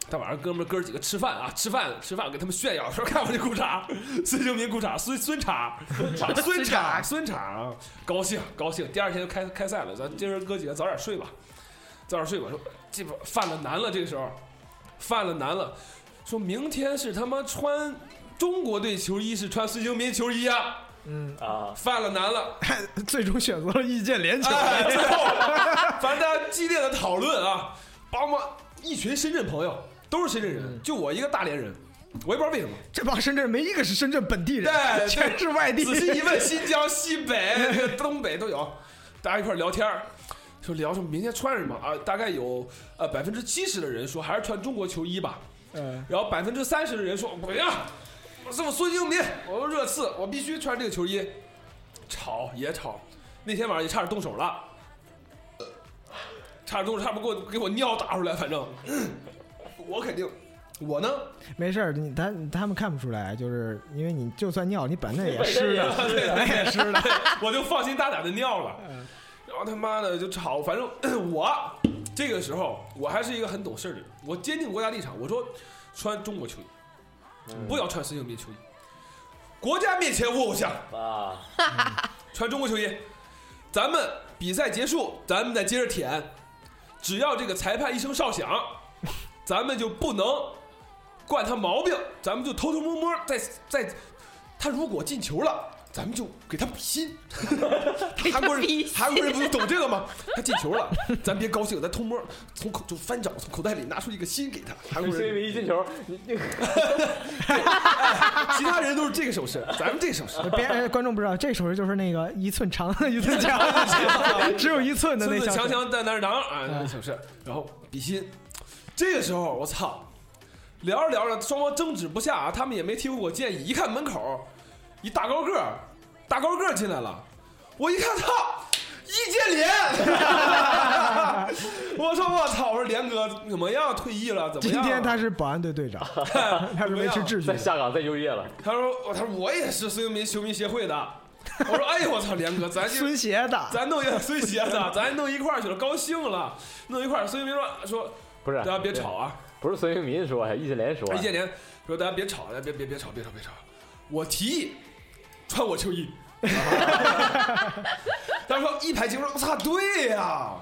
到晚上，哥们儿哥几个吃饭啊，吃饭吃饭，给他们炫耀说看我这裤衩，(laughs) 孙兴民裤衩，孙孙衩，孙衩，孙衩，孙衩啊，高兴高兴。第二天就开开赛了，咱今儿哥几个早点睡吧，早点睡吧。说这不犯了难了，这个时候犯了难了，说明天是他妈穿中国队球衣，是穿孙兴民球衣啊，嗯，啊，犯了难了。最终选择了易建联球。最后，(laughs) 反正大家激烈的讨论啊，帮我们一群深圳朋友，都是深圳人，就我一个大连人，我也不知道为什么。这帮深圳人没一个是深圳本地人，(laughs) 对全是外地。仔细一问，新疆、西北、东北都有，大家一块儿聊天儿说聊说明天穿什么啊？大概有呃百分之七十的人说还是穿中国球衣吧，嗯，然后百分之三十的人说不要，我是我孙兴民，我是热刺，我必须穿这个球衣。吵也吵，那天晚上也差点动手了，差点动手，差点给我给我尿打出来，反正我肯定，我呢，没事儿，你他他们看不出来，就是因为你就算尿，你本来也 (laughs) 湿的，对本来也湿的。我就放心大胆的尿了。然后他妈的就吵，反正我这个时候我还是一个很懂事的人，我坚定国家立场，我说穿中国球衣，不要穿孙兴民球衣。国家面前无偶像，啊，穿中国球衣。咱们比赛结束，咱们再接着舔。只要这个裁判一声哨响，咱们就不能惯他毛病，咱们就偷偷摸摸在在，他如果进球了。咱们就给他比心，(laughs) 韩国人比心韩国人不就懂这个吗？他进球了，咱别高兴，咱偷摸从口就翻找从口袋里拿出一个心给他。韩国人，民一进球，(laughs) 其他人都是这个手势，咱们这个手势。别哎观众不知道，这手势就是那个一寸长一寸 (laughs) 强，只有一寸的那强强在那儿挡啊，那手势，然后比心。这个时候我操，聊着聊着，双方争执不下啊，他们也没提出过建议。一看门口一大高个儿，大高个儿进来了，我一看，操，易建联！(laughs) 我说我操，我说连哥怎么样？退役了？怎么样今？天他是保安队队长，(laughs) 他是维持秩序。在下岗再就业了，他说我他说我也是孙兴民球迷协会的。我说哎呦我操，连哥，咱就孙协的，咱弄一个孙协的，咱弄一块儿去了，高兴了，弄一块儿。孙兴民说说不是大家别吵啊，不是孙兴民说呀，易建联说。易建联说：“大家别吵，大家别别别吵，别吵，别吵。我提议穿我球衣。(laughs) ”他说一排球说：“我操，对呀，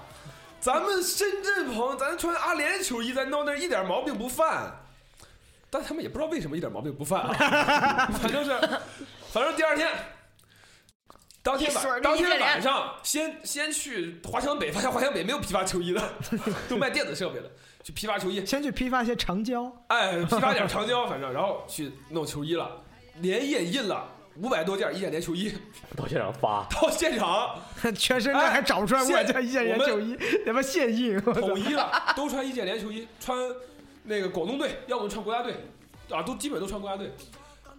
咱们深圳朋，咱穿阿联球衣，在闹那儿一点毛病不犯。但他们也不知道为什么一点毛病不犯啊，(laughs) 反正是，反正第二天。”当天晚当天晚上，先先去华强北，发现华强北没有批发球衣的，(laughs) 都卖电子设备的。去批发球衣，先去批发些长胶，哎，批发点长胶，反正然后去弄球衣了，连夜印了五百多件易建联球衣，到现场发，到现场，全身还找不出来五百件易建联球衣，他妈现印，统一了，都穿易建联球衣，穿那个广东队，要么穿国家队，啊，都基本都穿国家队。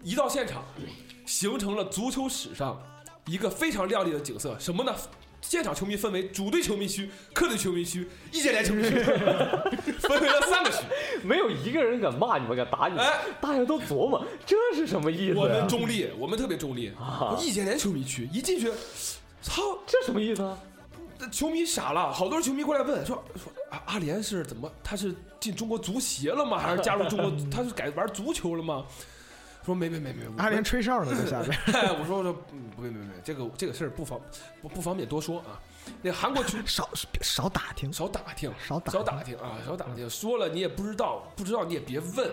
一到现场，形成了足球史上一个非常亮丽的景色，什么呢？现场球迷分为主队球迷区、客队球迷区、易建联球迷区，(laughs) 分为了三个区，没有一个人敢骂你们，敢打你们，哎，大家都琢磨这是什么意思。我们中立，我们特别中立。啊易建联球迷区一进去，操，这什么意思啊？球迷傻了，好多球迷过来问说说阿阿联是怎么？他是进中国足协了吗？还是加入中国？(laughs) 他是改玩足球了吗？说没没没没，阿联吹哨呢在下 (laughs) 边。我说我说嗯没没没，这个这个事儿不方不不方便多说啊。那韩国 (laughs) 球少少打听，少打听，少打少打听啊，少打听。说了你也不知道，不知道你也别问，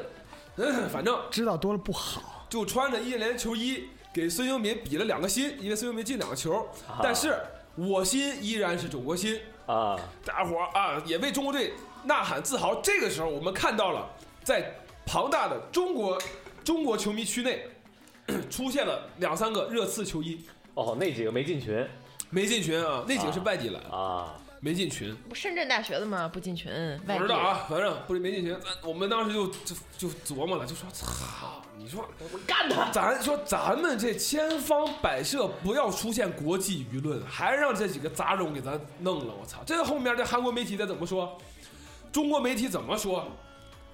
嗯，反正知道多了不好。就穿着易建联球衣给孙兴民比了两个心，因为孙兴民进两个球，但是我心依然是中国心。啊，大伙儿啊也为中国队呐喊自豪。这个时候，我们看到了在庞大的中国中国球迷区内 (clears throat) 出现了两三个热刺球衣，哦，那几个没进群没进群啊，那几个是外地来的，啊，没进群。不深圳大学的吗？不进群，外地不知道啊，反正不是没进群。咱我们当时就就就琢磨了，就说操，你说我干他！咱说咱们这千方百计不要出现国际舆论，还让这几个杂种给咱弄了，我操！这后面这韩国媒体得怎么说？中国媒体怎么说？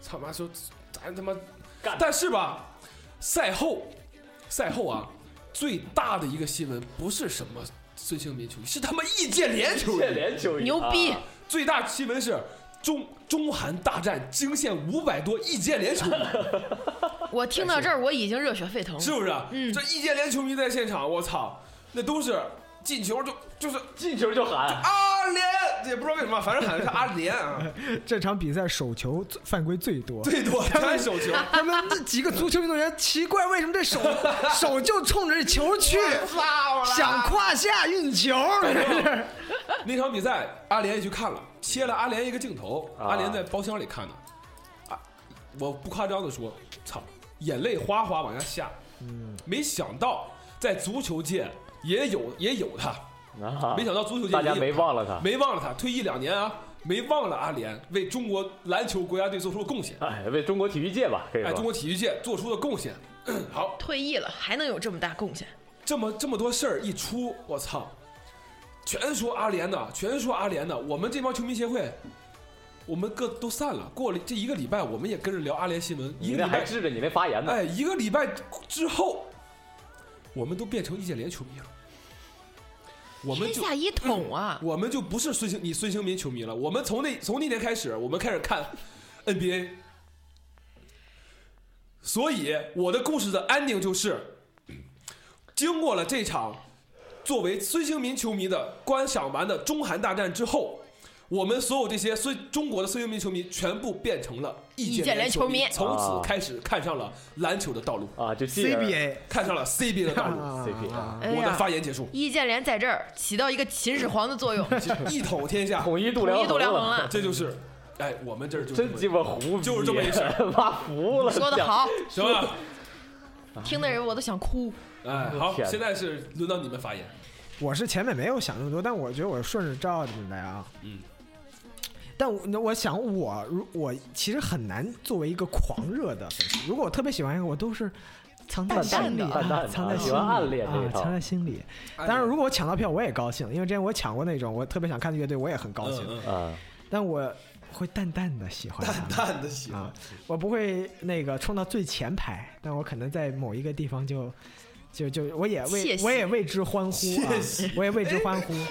他妈说咱他妈干但是吧，赛后赛后啊，最大的一个新闻不是什么孙兴民球衣，是他妈易建联球建衣。联球衣牛逼啊最大新闻是中中韩大战惊现五百多易建联球迷，(laughs) 我听到这儿我已经热血沸腾了。是不是？嗯这易建联球迷在现场，我操，那都是进球就就是进球就喊，阿联，也不知道为什么，反正喊的是阿联啊，(laughs) 这场比赛手球犯规最多，最多全手球。(laughs) 他们这几个足球运动员奇怪，为什么这手 (laughs) 手就冲着这球去，想胯下运球？那场比赛，阿联也去看了，切了阿联一个镜头，啊。阿联在包厢里看的，啊，我不夸张的说，操，眼泪哗哗往下下。嗯，没想到在足球界也有也有他，啊没想到足球界大家没忘了他，没忘了他，退役两年啊，没忘了阿联为中国篮球国家队做出了贡献，哎，为中国体育界吧，可以哎，中国体育界做出了贡献。(clears throat) 好，退役了还能有这么大贡献？这么这么多事儿一出，我操，全说阿联的，全说阿联的。我们这帮球迷协会，我们各都散了。过了这一个礼拜，我们也跟着聊阿联新闻。一你那个礼拜，还治着你那发言呢，哎，一个礼拜之后，我们都变成易建联球迷了。我们就天下一统啊！我们就不是孙兴你孙兴民球迷了。我们从那从那年开始，我们开始看 (laughs) NBA。所以我的故事的 ending 就是，经过了这场作为孙兴民球迷的观赏完的中韩大战之后，我们所有这些孙中国的孙兴民球迷全部变成了易易建建联球迷。从此啊。开始看上了篮球的道路，啊，就 CBA 看上了 CBA 的道路。CP 啊，哎我的，发言结束，易建联在这儿起到一个秦始皇的作用，(laughs) 一统天下，统一度量统一度量衡了，这就是，哎，我们这儿就真鸡巴胡逼，就是这么一事儿。(laughs) 妈服了，说的好，行吧？(laughs) 听的人我都想哭。哎，好，现在是轮到你们发言。我是前面没有想那么多，但我觉得我顺着照着来啊。嗯。但我那我想我如我其实很难作为一个狂热的粉丝，如果我特别喜欢一个，我都是藏在心里藏在心里暗恋啊，藏在心里。当然，如果我抢到票，我也高兴，因为之前我抢过那种我特别想看的乐队，我也很高兴。嗯嗯啊，但我会淡淡的喜欢淡淡的喜欢啊，我不会那个冲到最前排，但我可能在某一个地方就就就我也为我也为之欢呼啊我也为之欢呼。(laughs)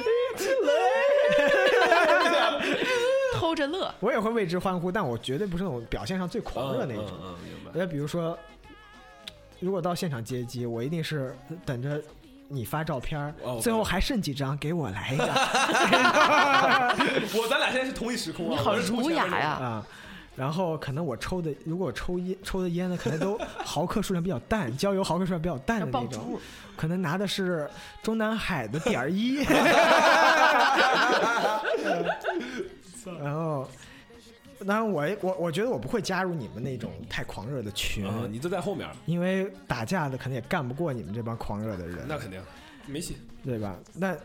同偷着乐。我也会为之欢呼，但我绝对不是那种表现上最狂热那种。嗯，嗯嗯明白。那比如说，如果到现场接机，我一定是等着你发照片最后还剩几张给我来一个 (laughs) 我咱俩现在是同一时空啊！你好儒雅呀！啊。然后可能我抽的，如果我抽烟抽的烟呢，可能都毫克数量比较淡，焦油毫克数量比较淡的那种，可能拿的是中南海的点儿一，然后，当然我我我觉得我不会加入你们那种太狂热的群，嗯，你都在后面，因为打架的可能也干不过你们这帮狂热的人，那肯定没戏。对吧？那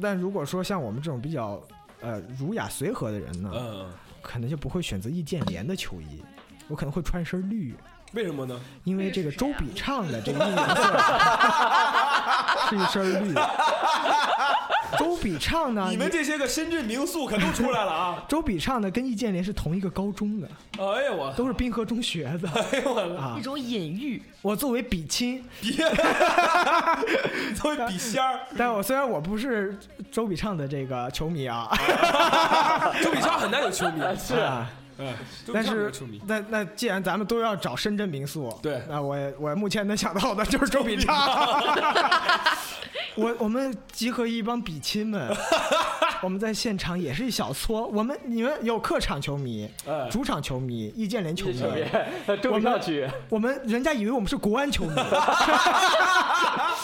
但如果说像我们这种比较呃儒雅随和的人呢，嗯，嗯。可能就不会选择易建联的球衣，我可能会穿一身绿，为什么呢？因为这个周笔畅的这个 (laughs) 应援色 (laughs) 是一身绿。周笔畅呢？(laughs) 你们这些个深圳名宿可都出来了啊！(laughs) 周笔畅呢跟易建联是同一个高中的，哎呀我，都是滨河中学的哎呦我的，啊一。种隐喻，我作为比亲，别，作为笔仙儿，但我虽然我不是周笔畅的这个球迷啊，周笔畅很难有球迷，是啊，嗯，但是。那那既然咱们都要找深圳民宿，对那我我目前能想到的就是周笔畅。(laughs) 我我们集合一帮比亲们，(laughs) 我们在现场也是一小撮。我们你们有客场球迷、哎，主场球迷、易建联球迷，周笔畅区，我们人家以为我们是国安球迷，(laughs)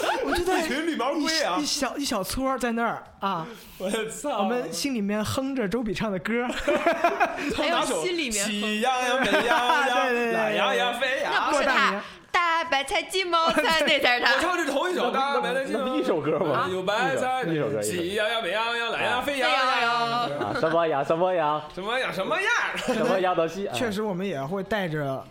(laughs) 我就在一群绿毛龟啊一！小一小撮在那儿啊，我操！我们心里面哼着周笔畅的歌，(laughs) (laughs) 还有心里面喜羊羊、美羊羊、懒羊羊、飞那羊。不是他大白菜鸡毛菜，那才是他。我唱的是同一首，大白菜鸡毛菜一首歌吗？有白菜，一首歌，喜羊羊、美羊羊、懒羊羊、飞羊羊什么羊什么羊什么羊？什么样？什么羊都西，啊确实我们也会带着。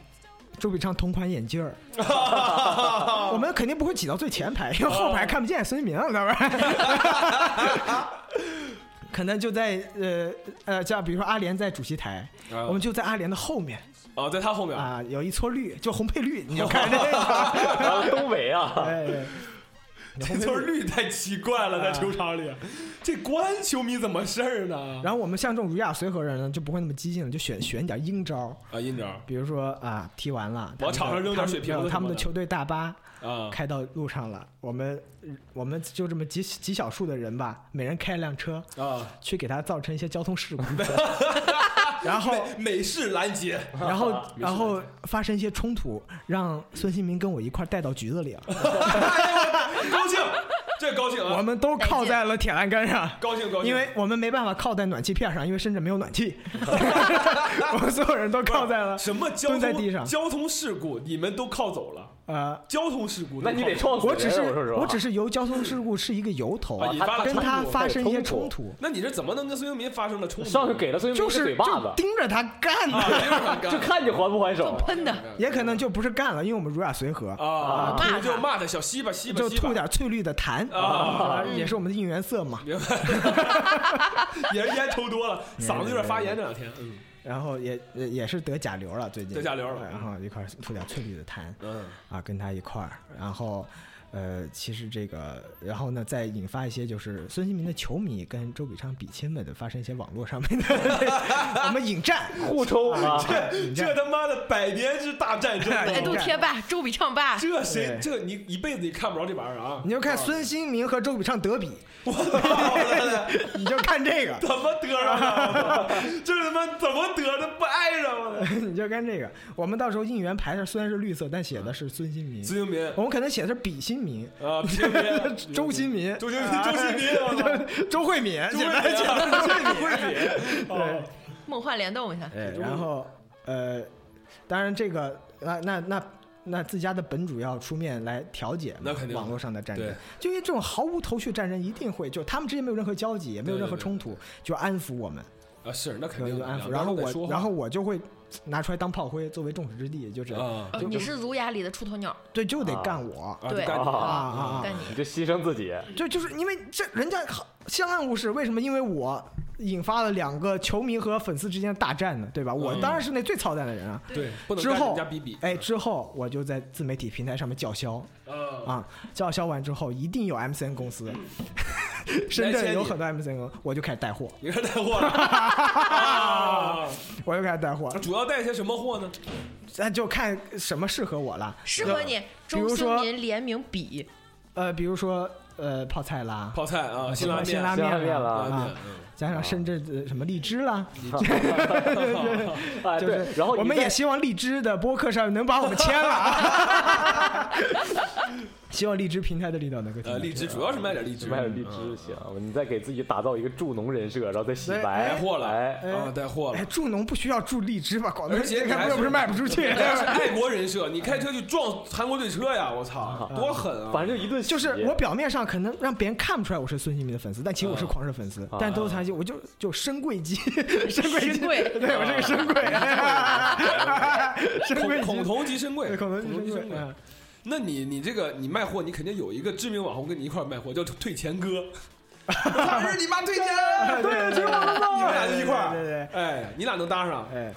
周笔畅同款眼镜儿，(laughs) 我们肯定不会挤到最前排，因为后排看不见孙兴民了，对吧？(laughs) 可能就在呃呃，像比如说阿联在主席台，我们就在阿联的后面。哦，在他后面。啊，有一撮绿，就红配绿，你就 (laughs) 看这个，啊东北啊，哎，这撮绿太奇怪了，在球场里，这国安球迷怎么事儿呢？然后我们像这种儒雅随和人呢，就不会那么激进了，就选选点阴招，啊，阴招比如说啊，踢完了，往场上扔点水瓶子他们他们的什么的球队大巴啊，开到路上了，我们我们就这么极极少数的人吧，每人开一辆车啊，去给他造成一些交通事故，(laughs) (laughs) 然后美式拦截，然后然后发生一些冲突，让孙兴民跟我一块带到局子里 (laughs) 了，高兴，这高兴啊！我们都靠在了铁栏杆上。高兴高兴，因为我们没办法靠在暖气片上，因为深圳没有暖气，(laughs) 我们所有人都靠在了什么交通蹲在地上交通事故，你们都靠走了。呃，交通事故，那你得靠走撞死。我只是我只是由交通事故是一个由头啊引发了跟他发生一些冲冲突，那你是怎么能跟孙兴民发生了冲突？上去给了孙兴民嘴巴子，就盯着他干啊，的，(laughs) 就看你还不还手。喷的，也可能就不是干了，因为我们儒雅随和，啊，骂他就骂他小西吧西吧就吐点翠绿的痰，啊。啊也是我们的应援色嘛。明白，(laughs) 也是烟抽多了，嗓子有点发炎这两天。嗯然后也也也是得甲流了，最近。得甲流了。然后一块儿吐点翠绿的痰嗯。啊，跟他一块儿，然后。呃，其实这个，然后呢，再引发一些就是孙兴民的球迷跟周笔畅比亲们的发生一些网络上面的 (laughs) 我们引战，互抽啊！这这他妈的百年之大战争，(laughs) 百度贴吧，周笔畅吧，这谁？这你一辈子也看不着这玩意儿啊！你就看孙兴民和周笔畅德比，我操，你就看这个，怎么得上的？这他妈怎么得的？不挨上我的。(laughs) 你就看这个。我们到时候应援牌上虽然是绿色，但写的是孙兴民，孙兴民我们可能写的是比心民，啊，兴民，(laughs) 周新民，周新民，周新民，(laughs) 周慧敏，周慧敏写的周慧敏。对，梦幻联动一下，哎，然后呃，当然这个那那那那自家的本主要出面来调解那肯定网络上的战争，就因为这种毫无头绪战争，一定会就他们之间没有任何交集，也没有任何对对对冲突，就安抚我们，啊，是那肯定，就就安抚。然后我然后我就会拿出来当炮灰，作为众矢之的，就是啊呃，就你是儒雅里的出头鸟，对，就得啊。干我。啊，对干你啊啊啊啊！干你，你就牺牲自己，就就是因为这人家好相安无事，为什么？因为我引发了两个球迷和粉丝之间的大战呢，对吧？我嗯当然是那最操蛋的人啊。对，不能干之后人家比比，哎，之后我就在自媒体平台上面叫嚣啊啊，叫嚣完之后一定有 MCN 公司 (laughs) 深圳有很多 MCN，我就开始带货，你是带货了啊？(laughs) 我就开始带货，主要带些什么货呢？那就看什么适合我了。适合你。比如民联名笔，呃，比如说呃泡菜啦，泡菜啊，辛拉面，辛拉面啦。了啊，加上深圳的什么荔枝啦 (laughs) (laughs) 哎，就是，对然后我们也希望荔枝的播客上能把我们签了啊。(laughs) 希望荔枝平台的领导能够听呃，荔枝主要是卖点荔枝，卖点荔枝嗯行，你再给自己打造一个助农人设，然后再洗白带货了，啊，带货了哎，。助农不需要助荔枝吧？广东你还又不是卖不出去是爱国人设，你开车去撞韩国队车呀！我操，多狠啊！反正就一顿洗就是我表面上可能让别人看不出来我是孙兴民的粉丝，但其实我是啊狂热粉丝。啊但都是他就我就就深贵机，深贵机，对我是个深贵，深贵机，孔孔同即深贵，对孔头级深贵。那你你这个你卖货，你肯定有一个知名网红跟你一块儿卖货，叫退钱哥。(laughs) 不是，你妈退钱，对退钱了你们俩就一块儿，对对对。哎，你俩能搭上？哎，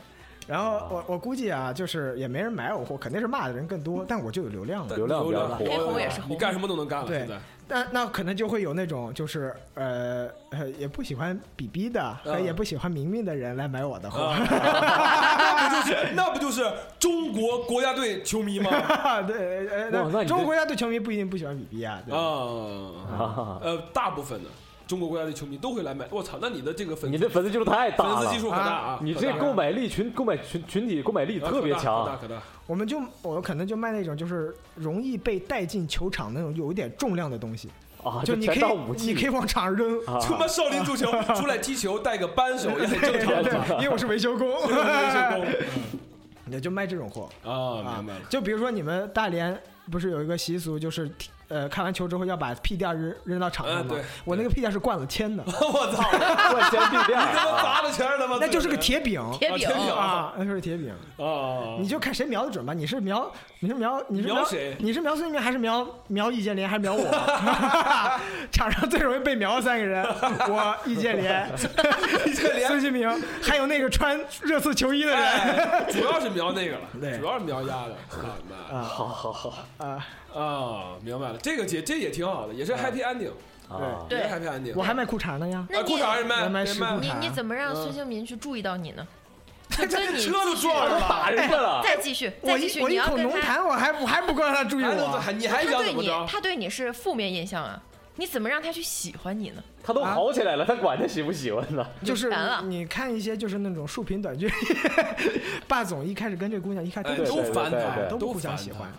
然后我我估计啊，就是也没人买我货，肯定是骂的人更多，但我就有流量了。流量比较火黑红也是红你干什么都能干了。对但那那可能就会有那种就是呃呃也不喜欢比比的和也不喜欢明明的人来买我的货。啊，(laughs) 那不就是那不就是中国国家队球迷吗？(laughs) 对，呃，中国国家队球迷不一定不喜欢比比啊。啊，(laughs) 呃，大部分的中国国家队球迷都会来买。我操，那你的这个粉你的粉丝基数太大了粉丝基，数很大啊！你这购买力群购买群群体购买力啊特别强，可大可大。我们就我可能就卖那种就是容易被带进球场那种有一点重量的东西，啊，就你可以，你可以往场上扔，啊 (laughs) 他妈少林足球出来踢球带个扳手 (laughs) 也很正常。因为我是维修工，(laughs) 维修工也就卖这种货。啊，明白了。就比如说你们大连不是有一个习俗，就是踢呃看完球之后要把屁垫扔扔到场上对？我那个屁垫是灌了铅的，(laughs) 我操，灌铅屁垫他妈砸的全是他妈？那就是个铁饼。铁饼啊那就是铁饼，啊！你就看谁瞄的准吧。你是瞄，你是瞄，你是瞄谁你是瞄孙兴民还是瞄瞄易建联还是瞄我？(laughs) (laughs) 场上最容易被瞄的三个人，我易建联、易建联孙兴民，还有那个穿热刺球衣的人哎，主要是瞄那个了，对主要是瞄鸭的。啊好好好啊！啊，明白了，这个也这也挺好的，也是 happy ending，啊，对也是 happy ending。我还卖裤衩呢呀。啊，你裤衩也卖，我卖也卖湿裤衩你你怎么让嗯孙兴民去注意到你呢？(laughs) 就跟你车都撞上了打人家了，再继续，我再继续，一我一口你要跟他，浓痰，我还我还不够让他注意还能我。还你还他对你想怎么着？他对你是负面印象啊，你怎么让他去喜欢你呢？他都好起来了，他管他喜不喜欢呢？就是完了你看一些就是那种竖屏短剧，(laughs) 霸总一开始跟这姑娘一开始哎，都都烦对对他，对都不互相喜欢，，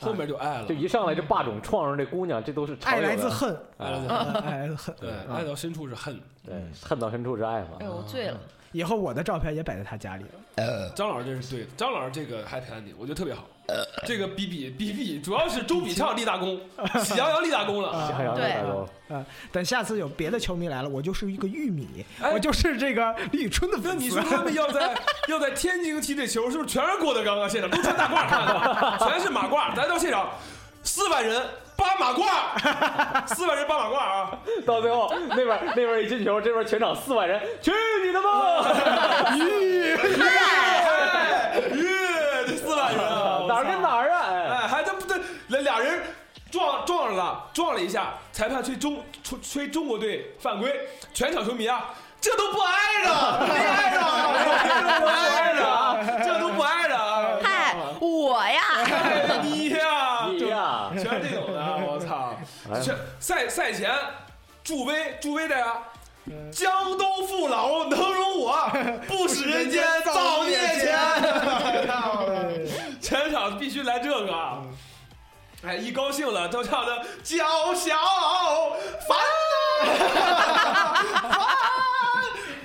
后面就爱了就，一上来这霸总撞上这姑娘，这都是爱来自恨，爱来自呃恨，爱来自恨。对，啊爱到深处是恨。对，恨到深处是爱嘛哎。呦，我醉了。以后我的照片也摆在他家里了。呃张老师这是对的，张老师这个 happy ending 我觉得特别好。呃这个比比比比，主要是周笔畅立大功，(laughs) 喜羊羊立大功了。喜羊羊立大功，啊，等下次有别的球迷来了，我就是一个玉米，哎我就是这个李宇春的粉丝。那你说他们要在 (laughs) 要在天津踢这球，是不是全是郭德纲啊？现场都穿大褂 (laughs) 全是马褂。咱到现场，四万人八马褂，(laughs) 四万人八马褂啊！到最后那边那边一进球，这边全场四万人，去你的吧！(laughs) 耶，(laughs) 这四万人啊，哪儿跟哪儿啊？哎，哎，还这不对，那俩人撞撞上了，撞了一下，裁判吹中吹吹中国队犯规，全场球迷啊，这都不挨着，没挨着，不挨着，这都不挨着啊！嗨，我呀，哎你呀，你呀，全是这种的，我操！哎全赛赛前，助威助威的呀。江东父老能容我，(laughs) 不使人间造孽钱。(laughs) 全场必须来这个啊！哎，一高兴了都唱的叫小帆呐，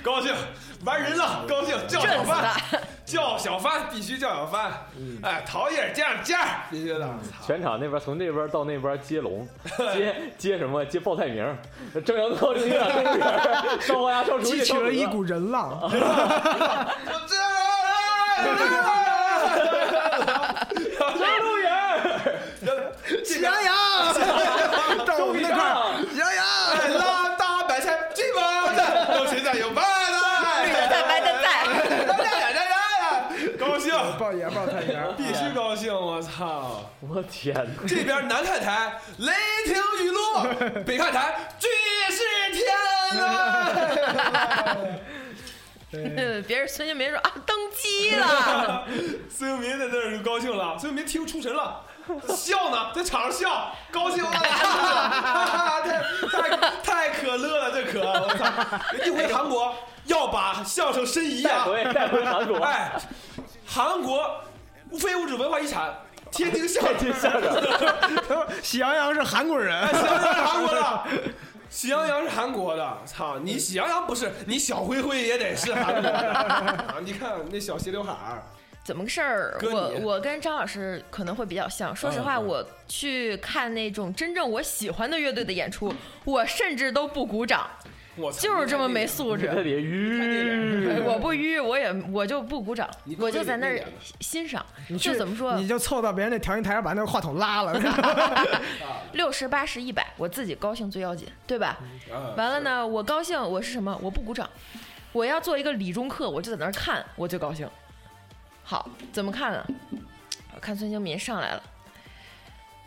(laughs) 高兴玩人了，高兴叫小震死帆，他！叫小帆必须叫小帆，哎，陶冶这样这样，必须的。全场那边从这边到那边接龙，(laughs) 接接什么？接报菜名儿，蒸羊羔、蒸鱼啊、蒸鱼儿，烧花鸭、烧雏鸡、激起了一股人浪，(laughs) 就这样，张路远，喜羊羊，(laughs) 到我们那块高兴，报爷报菜名，(laughs) 必须高兴，我操！我天哪！这边南看台雷霆雨露，(laughs) 北看台巨天啊！(laughs) 嗯别人孙兴民说啊登基了，孙兴民在那儿就高兴了，孙兴民听出神了，笑呢，在场上笑，高兴了，(laughs) 太太太可乐了，这可我操！一回韩国要把相声申遗啊！带回带回韩国，哎，韩国非物质文化遗产，天津相声，(laughs) 喜羊羊是韩国人，喜羊羊是韩国的，喜羊羊是韩国的，操你喜羊羊不是，你小灰灰也得是韩国的。啊！你看那小斜刘海儿，怎么个事儿？我我跟张老师可能会比较像。说实话，我去看那种真正我喜欢的乐队的演出，我甚至都不鼓掌，(laughs) 就是这么没素质。这里吁，我不迂，我也我就不鼓掌，我就在那儿欣赏。你就怎么说，你就凑到别人那调音台上把那个话筒拉了 (laughs) (laughs) 六十八十一百，我自己高兴最要紧，对吧？啊完了呢，我高兴，我是什么？我不鼓掌，我要做一个理中客，我就在那儿看，我就高兴。好，怎么看呢？我看孙兴民上来了，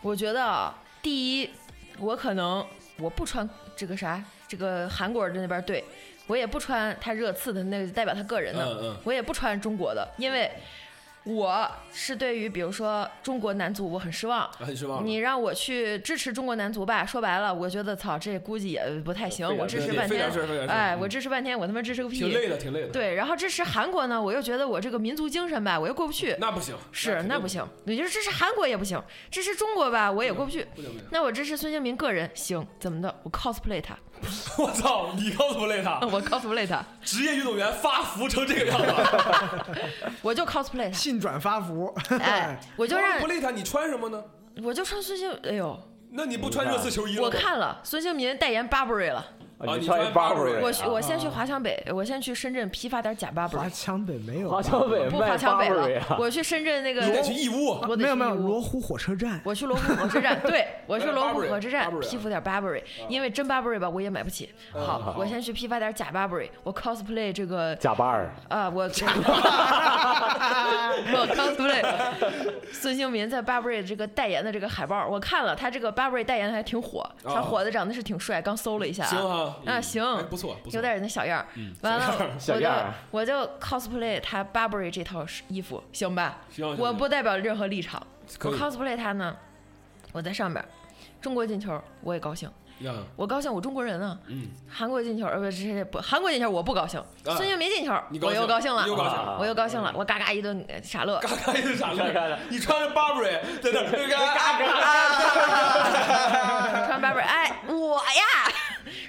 我觉得啊，第一，我可能我不穿这个啥，这个韩国的那边队，我也不穿他热刺的那个代表他个人的，嗯嗯我也不穿中国的，因为我是对于比如说中国男足我很失望，(laughs) 很失望。你让我去支持中国男足吧，说白了，我觉得操，这估计也不太行。我支持半天哎，嗯我支持半天，我他妈支持个屁！挺累的，挺累的。，对，然后支持韩国呢，我又觉得我这个民族精神吧，我又过不去。(laughs) 那不行，是，那不行。你就是支持韩国也不行，支持中国吧，我也过不去。那我支持孙兴民个人行，怎么的？我 cosplay 他，(laughs) 我操，你 cosplay 他，(laughs) 我 cosplay 他，职业运动员发福成这个样子，(laughs) 我就 cosplay 他。信转发福，哎，我就让不累他，你穿什么呢？我就穿孙兴，哎呦，那你不穿热刺球衣了？我看了孙兴民代言 Burberry 了。啊你你穿穿 Burberry 我我先去华强北，我先去深圳批发点假 Burberry 华。强北没有吧，华强北不华强北了，啊，我去深圳那个，你得去义乌，我没有没有去罗湖火车站，我去罗湖火车站，(laughs) 对我去罗湖火车站批发点 Burberry，因为真 Burberry 吧我也买不起。嗯。好，我先去批发点假 Burberry，我 cosplay 这个假巴尔，啊，我 (laughs) (laughs) 我 cosplay 孙兴民在 Burberry 这个代言的这个海报，我看了他这个 Burberry 代言的还挺火，小伙子长得是挺帅，刚搜了一下行啊，行哎不错不错有，点那小样儿。完了，我就小样儿我就 cosplay 他 Burberry 这套衣服，行吧？行行我不代表任何立场，我 cosplay 他呢，我在上边，中国进球我也高兴，呀，我高兴，我中国人啊。嗯，韩国进球，呃不，这这不，韩国进球我不高兴，孙兴民进球你高我又高兴了，又高兴啊。了，我又高兴了，我嘎嘎一顿呃傻乐。嘎嘎一顿傻乐，你穿着 Burberry 在那儿嘎嘎。穿 Burberry，哎，我呀，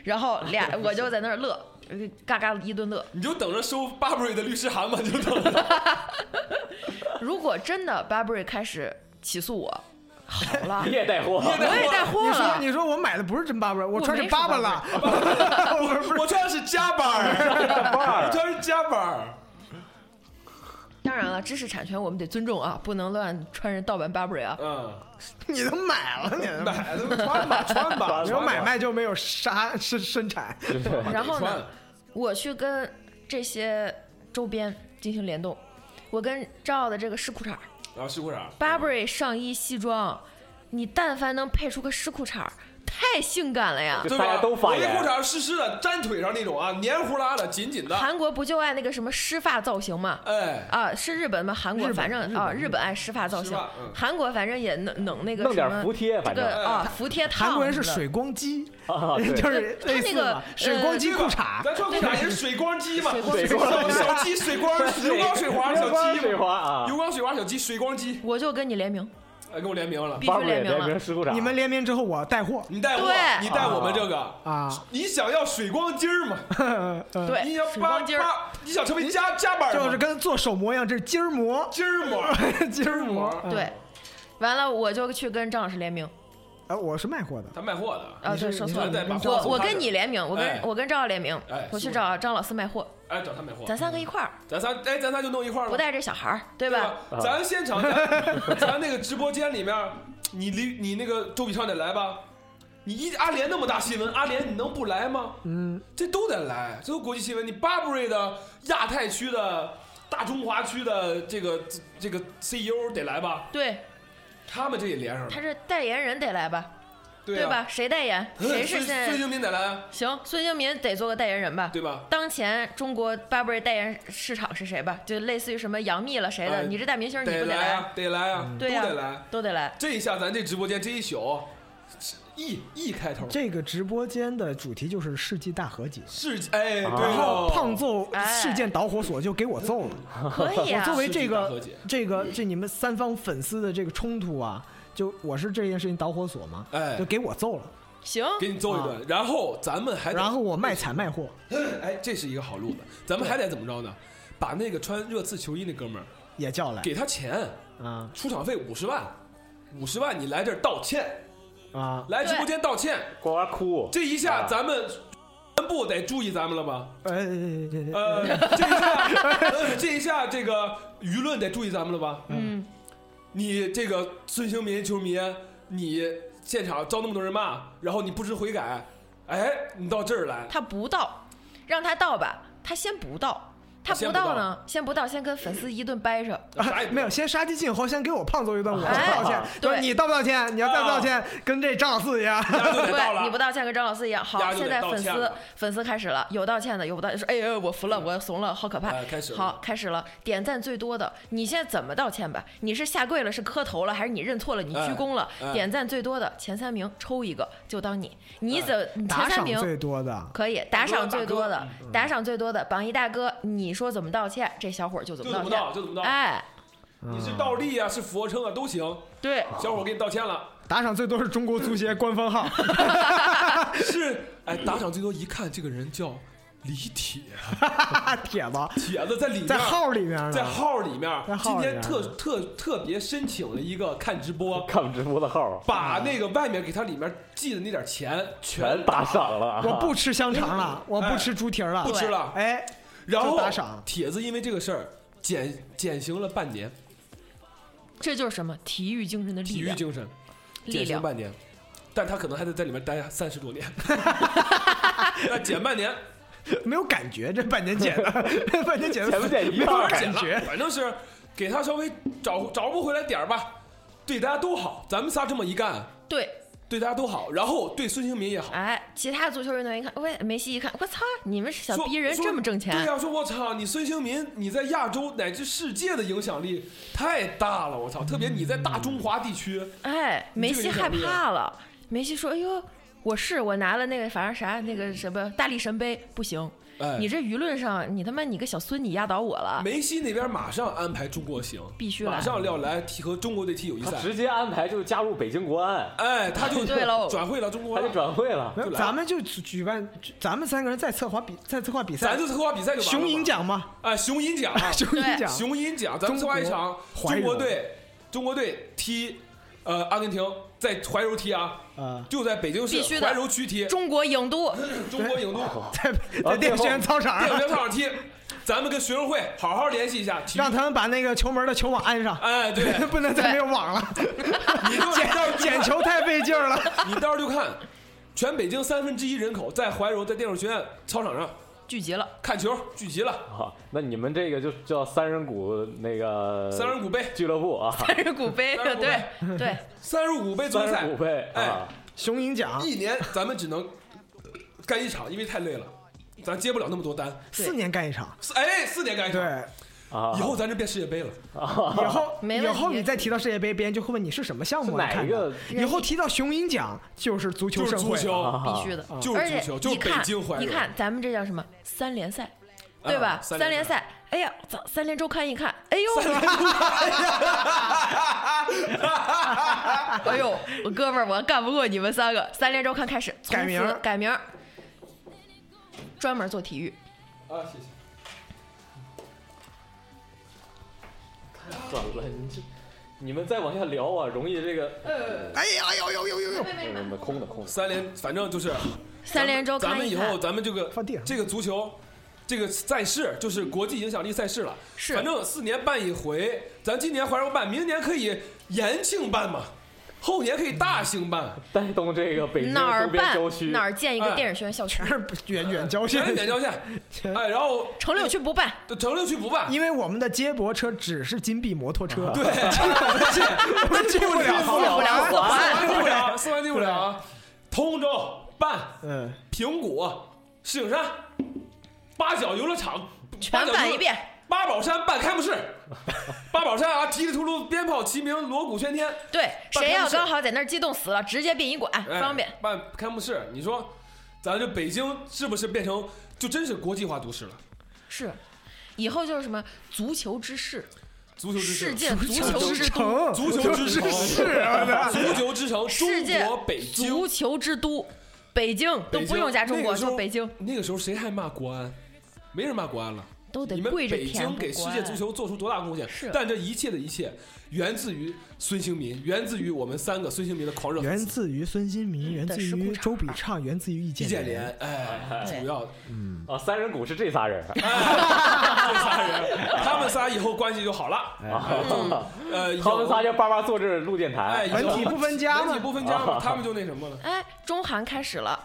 然后俩我就在那儿乐，呃嘎嘎一顿乐。你就等着收 Burberry 的律师函吧，你就等着。(laughs) 如果真的 Burberry 开始起诉我，好了。(laughs) 你，也带货，你也带我也带货了。你说。你说我买的不是真巴巴，我穿是巴巴了，我我穿的是夹板儿，(laughs) 穿的是夹板儿。当然了，知识产权我们得尊重啊，不能乱穿人盗版 Burberry 啊。嗯，你都买了，你买了穿吧穿吧，(laughs) 没有买卖就没有杀生生产，然后呢，我去跟这些周边进行联动，我跟赵傲的这个试裤衩然后湿裤衩，Burberry 上衣西装，你但凡能配出个湿裤衩，太性感了呀！对吧？大家都发我那言。裤衩湿湿的，粘腿上那种啊，黏糊拉的，紧紧的。韩国不就爱那个什么湿发造型吗？哎，啊，是日本吗？韩国反正啊，日本。爱湿发造型。嗯，韩国反正也能能那个弄什么点服帖，这反正。个啊服帖烫韩国人是水光肌，啊，(laughs) 就是他那个嘛，水光肌裤衩，咱穿裤衩也是水光肌嘛，水光水光小小鸡水光油光水滑小鸡水嘛，花啊。油光水滑小鸡水光肌，我就跟你联名，哎，跟我联名了。必。须联名了。你们联名之后我带货。你带我，你带我们这个，啊，你想要水光筋儿嘛？(laughs) 对，你想扒水光肌儿，扒，你想成为加加板吗？就是跟做手模一样，这是筋儿膜，筋儿膜，(laughs) 筋儿膜。嗯对，完了我就去跟张老师联名啊，我是卖货的，他卖货的。啊，是对，说错了我我跟你联名，我跟哎我跟赵老联名哎，我去找张老师卖货，哎，找他卖货，咱三个一块儿，咱仨，哎，咱仨就弄一块儿了，不带这小孩儿，对对吧？？咱现场，咱 (laughs) 咱那个直播间里面，你离你那个周笔畅得来吧？你一阿联那么大新闻，阿联你能不来吗？嗯，这都得来，这都国际新闻。你 Burberry 的亚太区的、大中华区的这个这个 CEO 得来吧？对，他们这也连上了他。这代言人得来吧？对啊吧？谁代言？谁是孙现在孙兴民得来啊，行？孙兴民得做个代言人吧？对吧？当前中国 Burberry 代言市场是谁吧？就类似于什么杨幂了谁的，哎你这大明星你不得来？来啊，得来啊，对呀、都得来。都得来。这一下咱这直播间这一宿，E E 开头，这个直播间的主题就是世纪大和解，是哎，对啊然后哦，胖揍哎。事件导火索就给我揍了。可以啊。我作，为这个和解。这个这你们三方粉丝的这个冲突啊，就我是这件事情导火索嘛，哎。就给我揍了。行，给你揍一顿，然后咱们还得然后我卖惨卖货。(laughs) 哎，这是一个好路子，咱们还得怎么着呢？把那个穿热刺球衣那哥们儿也叫来。给他钱，啊。出场费五十万，五十万你来这儿道歉，啊。来直播间道歉，呱呱哭，这一下啊。咱们全部得注意咱们了吧？呃呃，这一下，呃这一下这个舆论得注意咱们了吧？嗯，你这个孙兴民球迷，你现场遭那么多人骂，然后你不知悔改，哎，你到这儿来，他不到，让他到吧，他先不到。他不到呢，先不到，先跟粉丝一顿掰扯。没有，先杀鸡儆猴，先给我胖揍一顿，我道歉。对你道不道歉？你要再不道歉，跟这张老四一样。对，(laughs) 你不。道歉跟张老四一样。好，现在粉丝粉丝开始了，有道歉的，有不道歉，说哎呦我服了，我怂了，好可怕。哎开始好，开始了，点赞最多的，你现在怎么道歉吧？你是下跪了，是磕头了，还是你认错了，你鞠躬了？点赞最多的前三名抽一个，就当你，你怎打赏前三名最多的，可以打赏最多的，打赏最多的榜一大哥，你说怎么道歉，这小伙就怎么道歉就怎么道，就怎么道。哎，你是倒立啊，是俯卧撑啊，都行。对，小伙给你道歉了。打赏最多是中国足协官方号。(laughs) (laughs) 是，哎，打赏最多，一看这个人叫李铁，(laughs) 铁子铁子在里面，在号里面，在号里面，今号里面天特特特别申请了一个看直播，看直播的号把那个外面给他里面寄的那点钱全打赏了啊，我不吃香肠了，我不吃猪蹄了不。吃了，哎，然后就打赏。帖子因为这个事儿减减刑了半年，这就是什么？体育精神的体力量，育精神力量。减刑半年，但他可能还得在里面待三十多年，(laughs) 那减半年，没有感觉，这半年减的，(laughs) 半年减的减不减一没有半儿感觉。反正是给他稍微找找不回来点儿吧，对大家都好，咱们仨这么一干，对，对大家都好，然后对孙兴民也好。哎，其他足球运动员一看，喂，梅西一看，我操，你们小说逼人这么挣钱对呀、说我操，你孙兴民你在亚洲乃至世界的影响力太大了，我操，特别你在大中华地区，哎，梅西害怕了。梅西说：“哎呦，我是我拿了那个，反正啥那个什么大力神杯，不行，哎，你这舆论上，你他妈你个小孙，你压倒我了，梅西那边马上安排中国行，必须马。上要来踢和中国队踢友谊赛，直接安排就加入北京国安，哎，他就对了 (laughs) 转会了中国他就，转会了。咱们就举举办，咱们三个人再策划比，再策划比赛。咱，就策划比赛就完了雄鹰，奖嘛，哎，雄鹰奖，(laughs) 雄鹰奖，雄鹰奖，咱们策划一场中国队，中国队踢呃阿根廷，在怀柔踢啊，啊，就在北京市必须的怀柔区踢，中国影都，(laughs) 中国影都。在在电影学院操场。电影学院操场踢，咱们跟学生会好好联系一下，体育让他们把那个球门的球网安上，哎对，(laughs) 不能再没有网了，你就捡捡球太费劲儿了。你到时候就看，全北京三分之一人口在怀柔在电影学院操场上聚集了，看球聚集了，啊，那你们这个就叫三人谷那个三人谷杯，俱乐部啊，三人谷杯，对对，三人谷杯足球赛。三人谷，杯哎啊，雄鹰奖。一年咱们只能干一场，因为太累了，咱接不了那么多单。四年干一场，四哎，四年干一场，对，啊，以后咱就变世界杯了。以后 (laughs) 以后你再提到世界杯，别人就会问你是什么项目来看的哪一个？以后提到雄鹰奖就是足球盛会，就是足球，啊必须的。就是而且足球，就是北一看京怀柔。一看咱们这叫什么三联赛，对吧？啊三联赛，哎呀，操！三联周刊一看，哎呦，(laughs) (laughs) 哎呦，我哥们儿，我干不过你们三个。三联周刊开始改名改名，专门做体育。啊，谢谢。(laughs) 算了，你这你们再往下聊啊，容易这个哎呀哎呦呦呦呦呦，没空的空的。三连，反正就是三连咱们以后，咱们这个这个足球。这个赛事就是国际影响力赛事了，是反正四年办一回，咱今年怀柔办，明年可以延庆办嘛，后年可以大兴办，带动这个北京哪儿周边办？郊区。哪儿建一个哎。电影学院校区全，是远远郊县。全是，点交线，哎，然后城六区不办，城六区不办，因为我们的接驳车只是金币摩托车，(laughs) 对，(laughs) 我们进不了。进不了。四四环，环进不了，四环进不了。啊。通州办，嗯，平谷、石景山、八角游乐场全办一。遍。八宝山办开幕式，(laughs) 八宝山啊，踢里秃噜，鞭炮齐鸣，锣鼓喧天，对，谁要刚好在那儿激动死了，直接殡仪馆哎方便。办开幕式。你说，咱这北京是不是变成就真是国际化都市了？是，以后就是什么足球之市，足球之城，世界足球之，城，足球之城是啊，足球之城，世界中国北京足。球之都，北京都不用加中国，就北京，那个时候谁还骂国安？没人骂国安了。都得你们北跪着舔京给世界足球做出多大贡献？是但这一切的一切，源自于孙兴民，源自于我们三个孙兴民的狂热粉源。自于孙兴民，源自于周笔畅，源自于易易建建联，哎，主要嗯啊，三人谷是这仨人，(laughs) 这仨人，他们仨以后关系就好了。(laughs) 呃，他们仨就巴巴坐这儿录电哎，台。文体不分家嘛文体不分家嘛，(laughs) 他们就那什么了，哎，中韩开始了，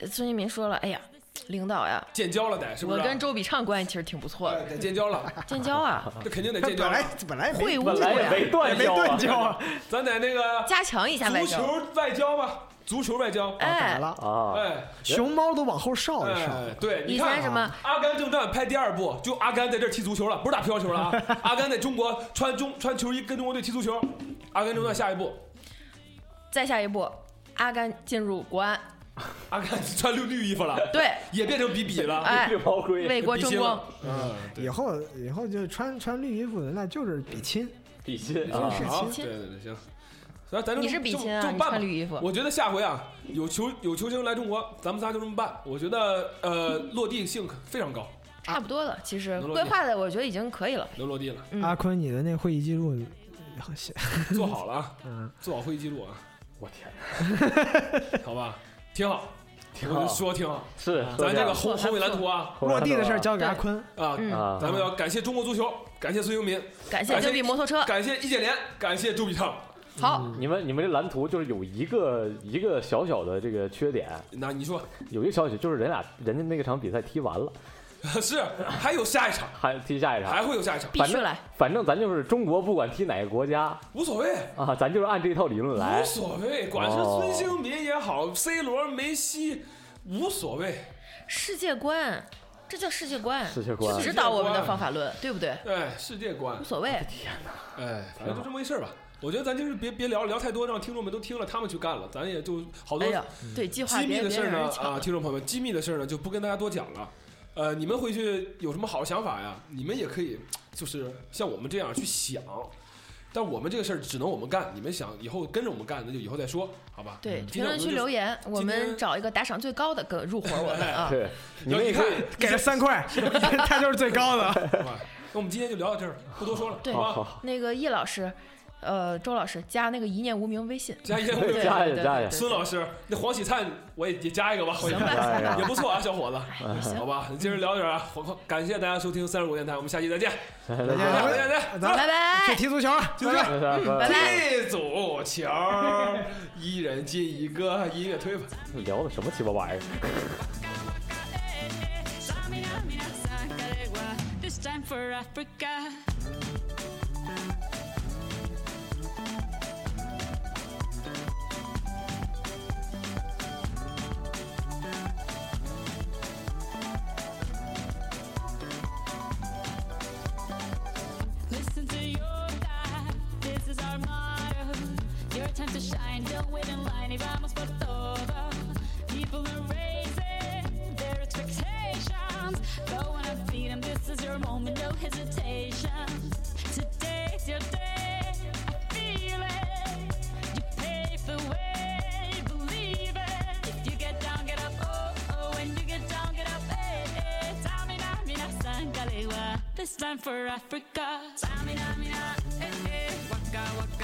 孙兴民说了，哎呀，领导呀，建交了得是不是？我跟周笔畅关系其实挺不错的，哎得建交了，建交啊，(laughs) 这肯定得建交了本来。本来会晤本没断没交啊，断交啊，咱得那个加强一下外交。足球外交吧，足球外交。改哎，了，啊，哎。熊猫都往后稍一稍，哎，对，你以看前什么《阿甘正传》拍第二部，就阿甘在这儿踢足球了，不是打乒乓球了啊！(laughs) 阿甘在中国穿中穿球衣跟中国队踢足球。《阿甘正传》下一步，再下一步，阿甘进入国安，阿甘穿绿绿衣服了，对，也变成比比了，哎为国争光。嗯，以后以后就穿穿绿衣服的，那就是比亲，比亲啊是好，亲。对对对，行。咱咱就你是比这么亲啊你这么办吧。绿衣服。我觉得下回啊，有球有球星来中国，咱们仨就这么办。我觉得呃，落地性非常高，差不多了，其实规划的我觉得已经可以了。能落地了，嗯。阿坤，你的那会议记录，(laughs) 做好了啊，嗯，做好会议记录啊，我天，(laughs) 好吧，挺好，挺好，说挺好。是咱这个错宏宏伟蓝图啊。落地的事儿交给阿坤，啊，嗯。啊，咱们要感谢中国足球，感谢孙兴民，感谢金币摩托车，感谢易建联，感谢周笔畅。好，你们你们这蓝图就是有一个一个小小的这个缺点，那你说。有一个消息就是人俩人家那个场比赛踢完了，(laughs) 是？还有下一场，还踢下一场，还会有下一场，反正必须来。反正咱就是中国，不管踢哪个国家无所谓，啊，咱就是按这套理论来无。所谓，管是哦孙兴民也好，C 罗、梅西，无所谓。世界观，这叫世界观，世界观指导我们的方法论，对不对？对，世界观无，所谓，哎，反正就这么回事儿吧。我觉得咱就是别别聊聊太多，让听众们都听了，他们去干了，咱也就好多哎呀，对，计划机密的事儿呢啊，听众朋友们，机密的事儿呢就不跟大家多讲了。呃，你们回去有什么好的想法呀？你们也可以就是像我们这样去想，但我们这个事儿只能我们干，你们想以后跟着我们干，那就以后再说，好吧？对，评论区留言，我们找一个打赏最高的跟入伙我们啊。(laughs) 对，你们一看们可以。给了三块，(laughs) 他就是最高的。好吧？那我们今天就聊到这儿，不多说了，对好吧？那个叶老师，呃，周老师加那个一念无名微信，加一念无名加一加一对孙老师，那黄喜灿我也也加一个吧，也不错啊，小伙子，好。吧？今儿聊到这儿啊，好感谢大家收听三十五电台，我们下期再见，(laughs) 再再见再见，再见。咱拜拜去。踢足球了，就这样拜拜踢足球，一人进一个，音乐推吧。聊的什么鸡巴玩意儿. This time for Africa. Time to shine, don't wait in line, y vamos por todo. People are raising their expectations. Go on and feed them, this is your moment, no hesitation. Today's your day, feel it. You pave the way, believe it. If you get down, get up, oh, oh. When you get down, get up, hey, hey. This time for Africa. Tamina, mina, eh, eh. Waka, waka,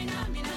Mina, mina.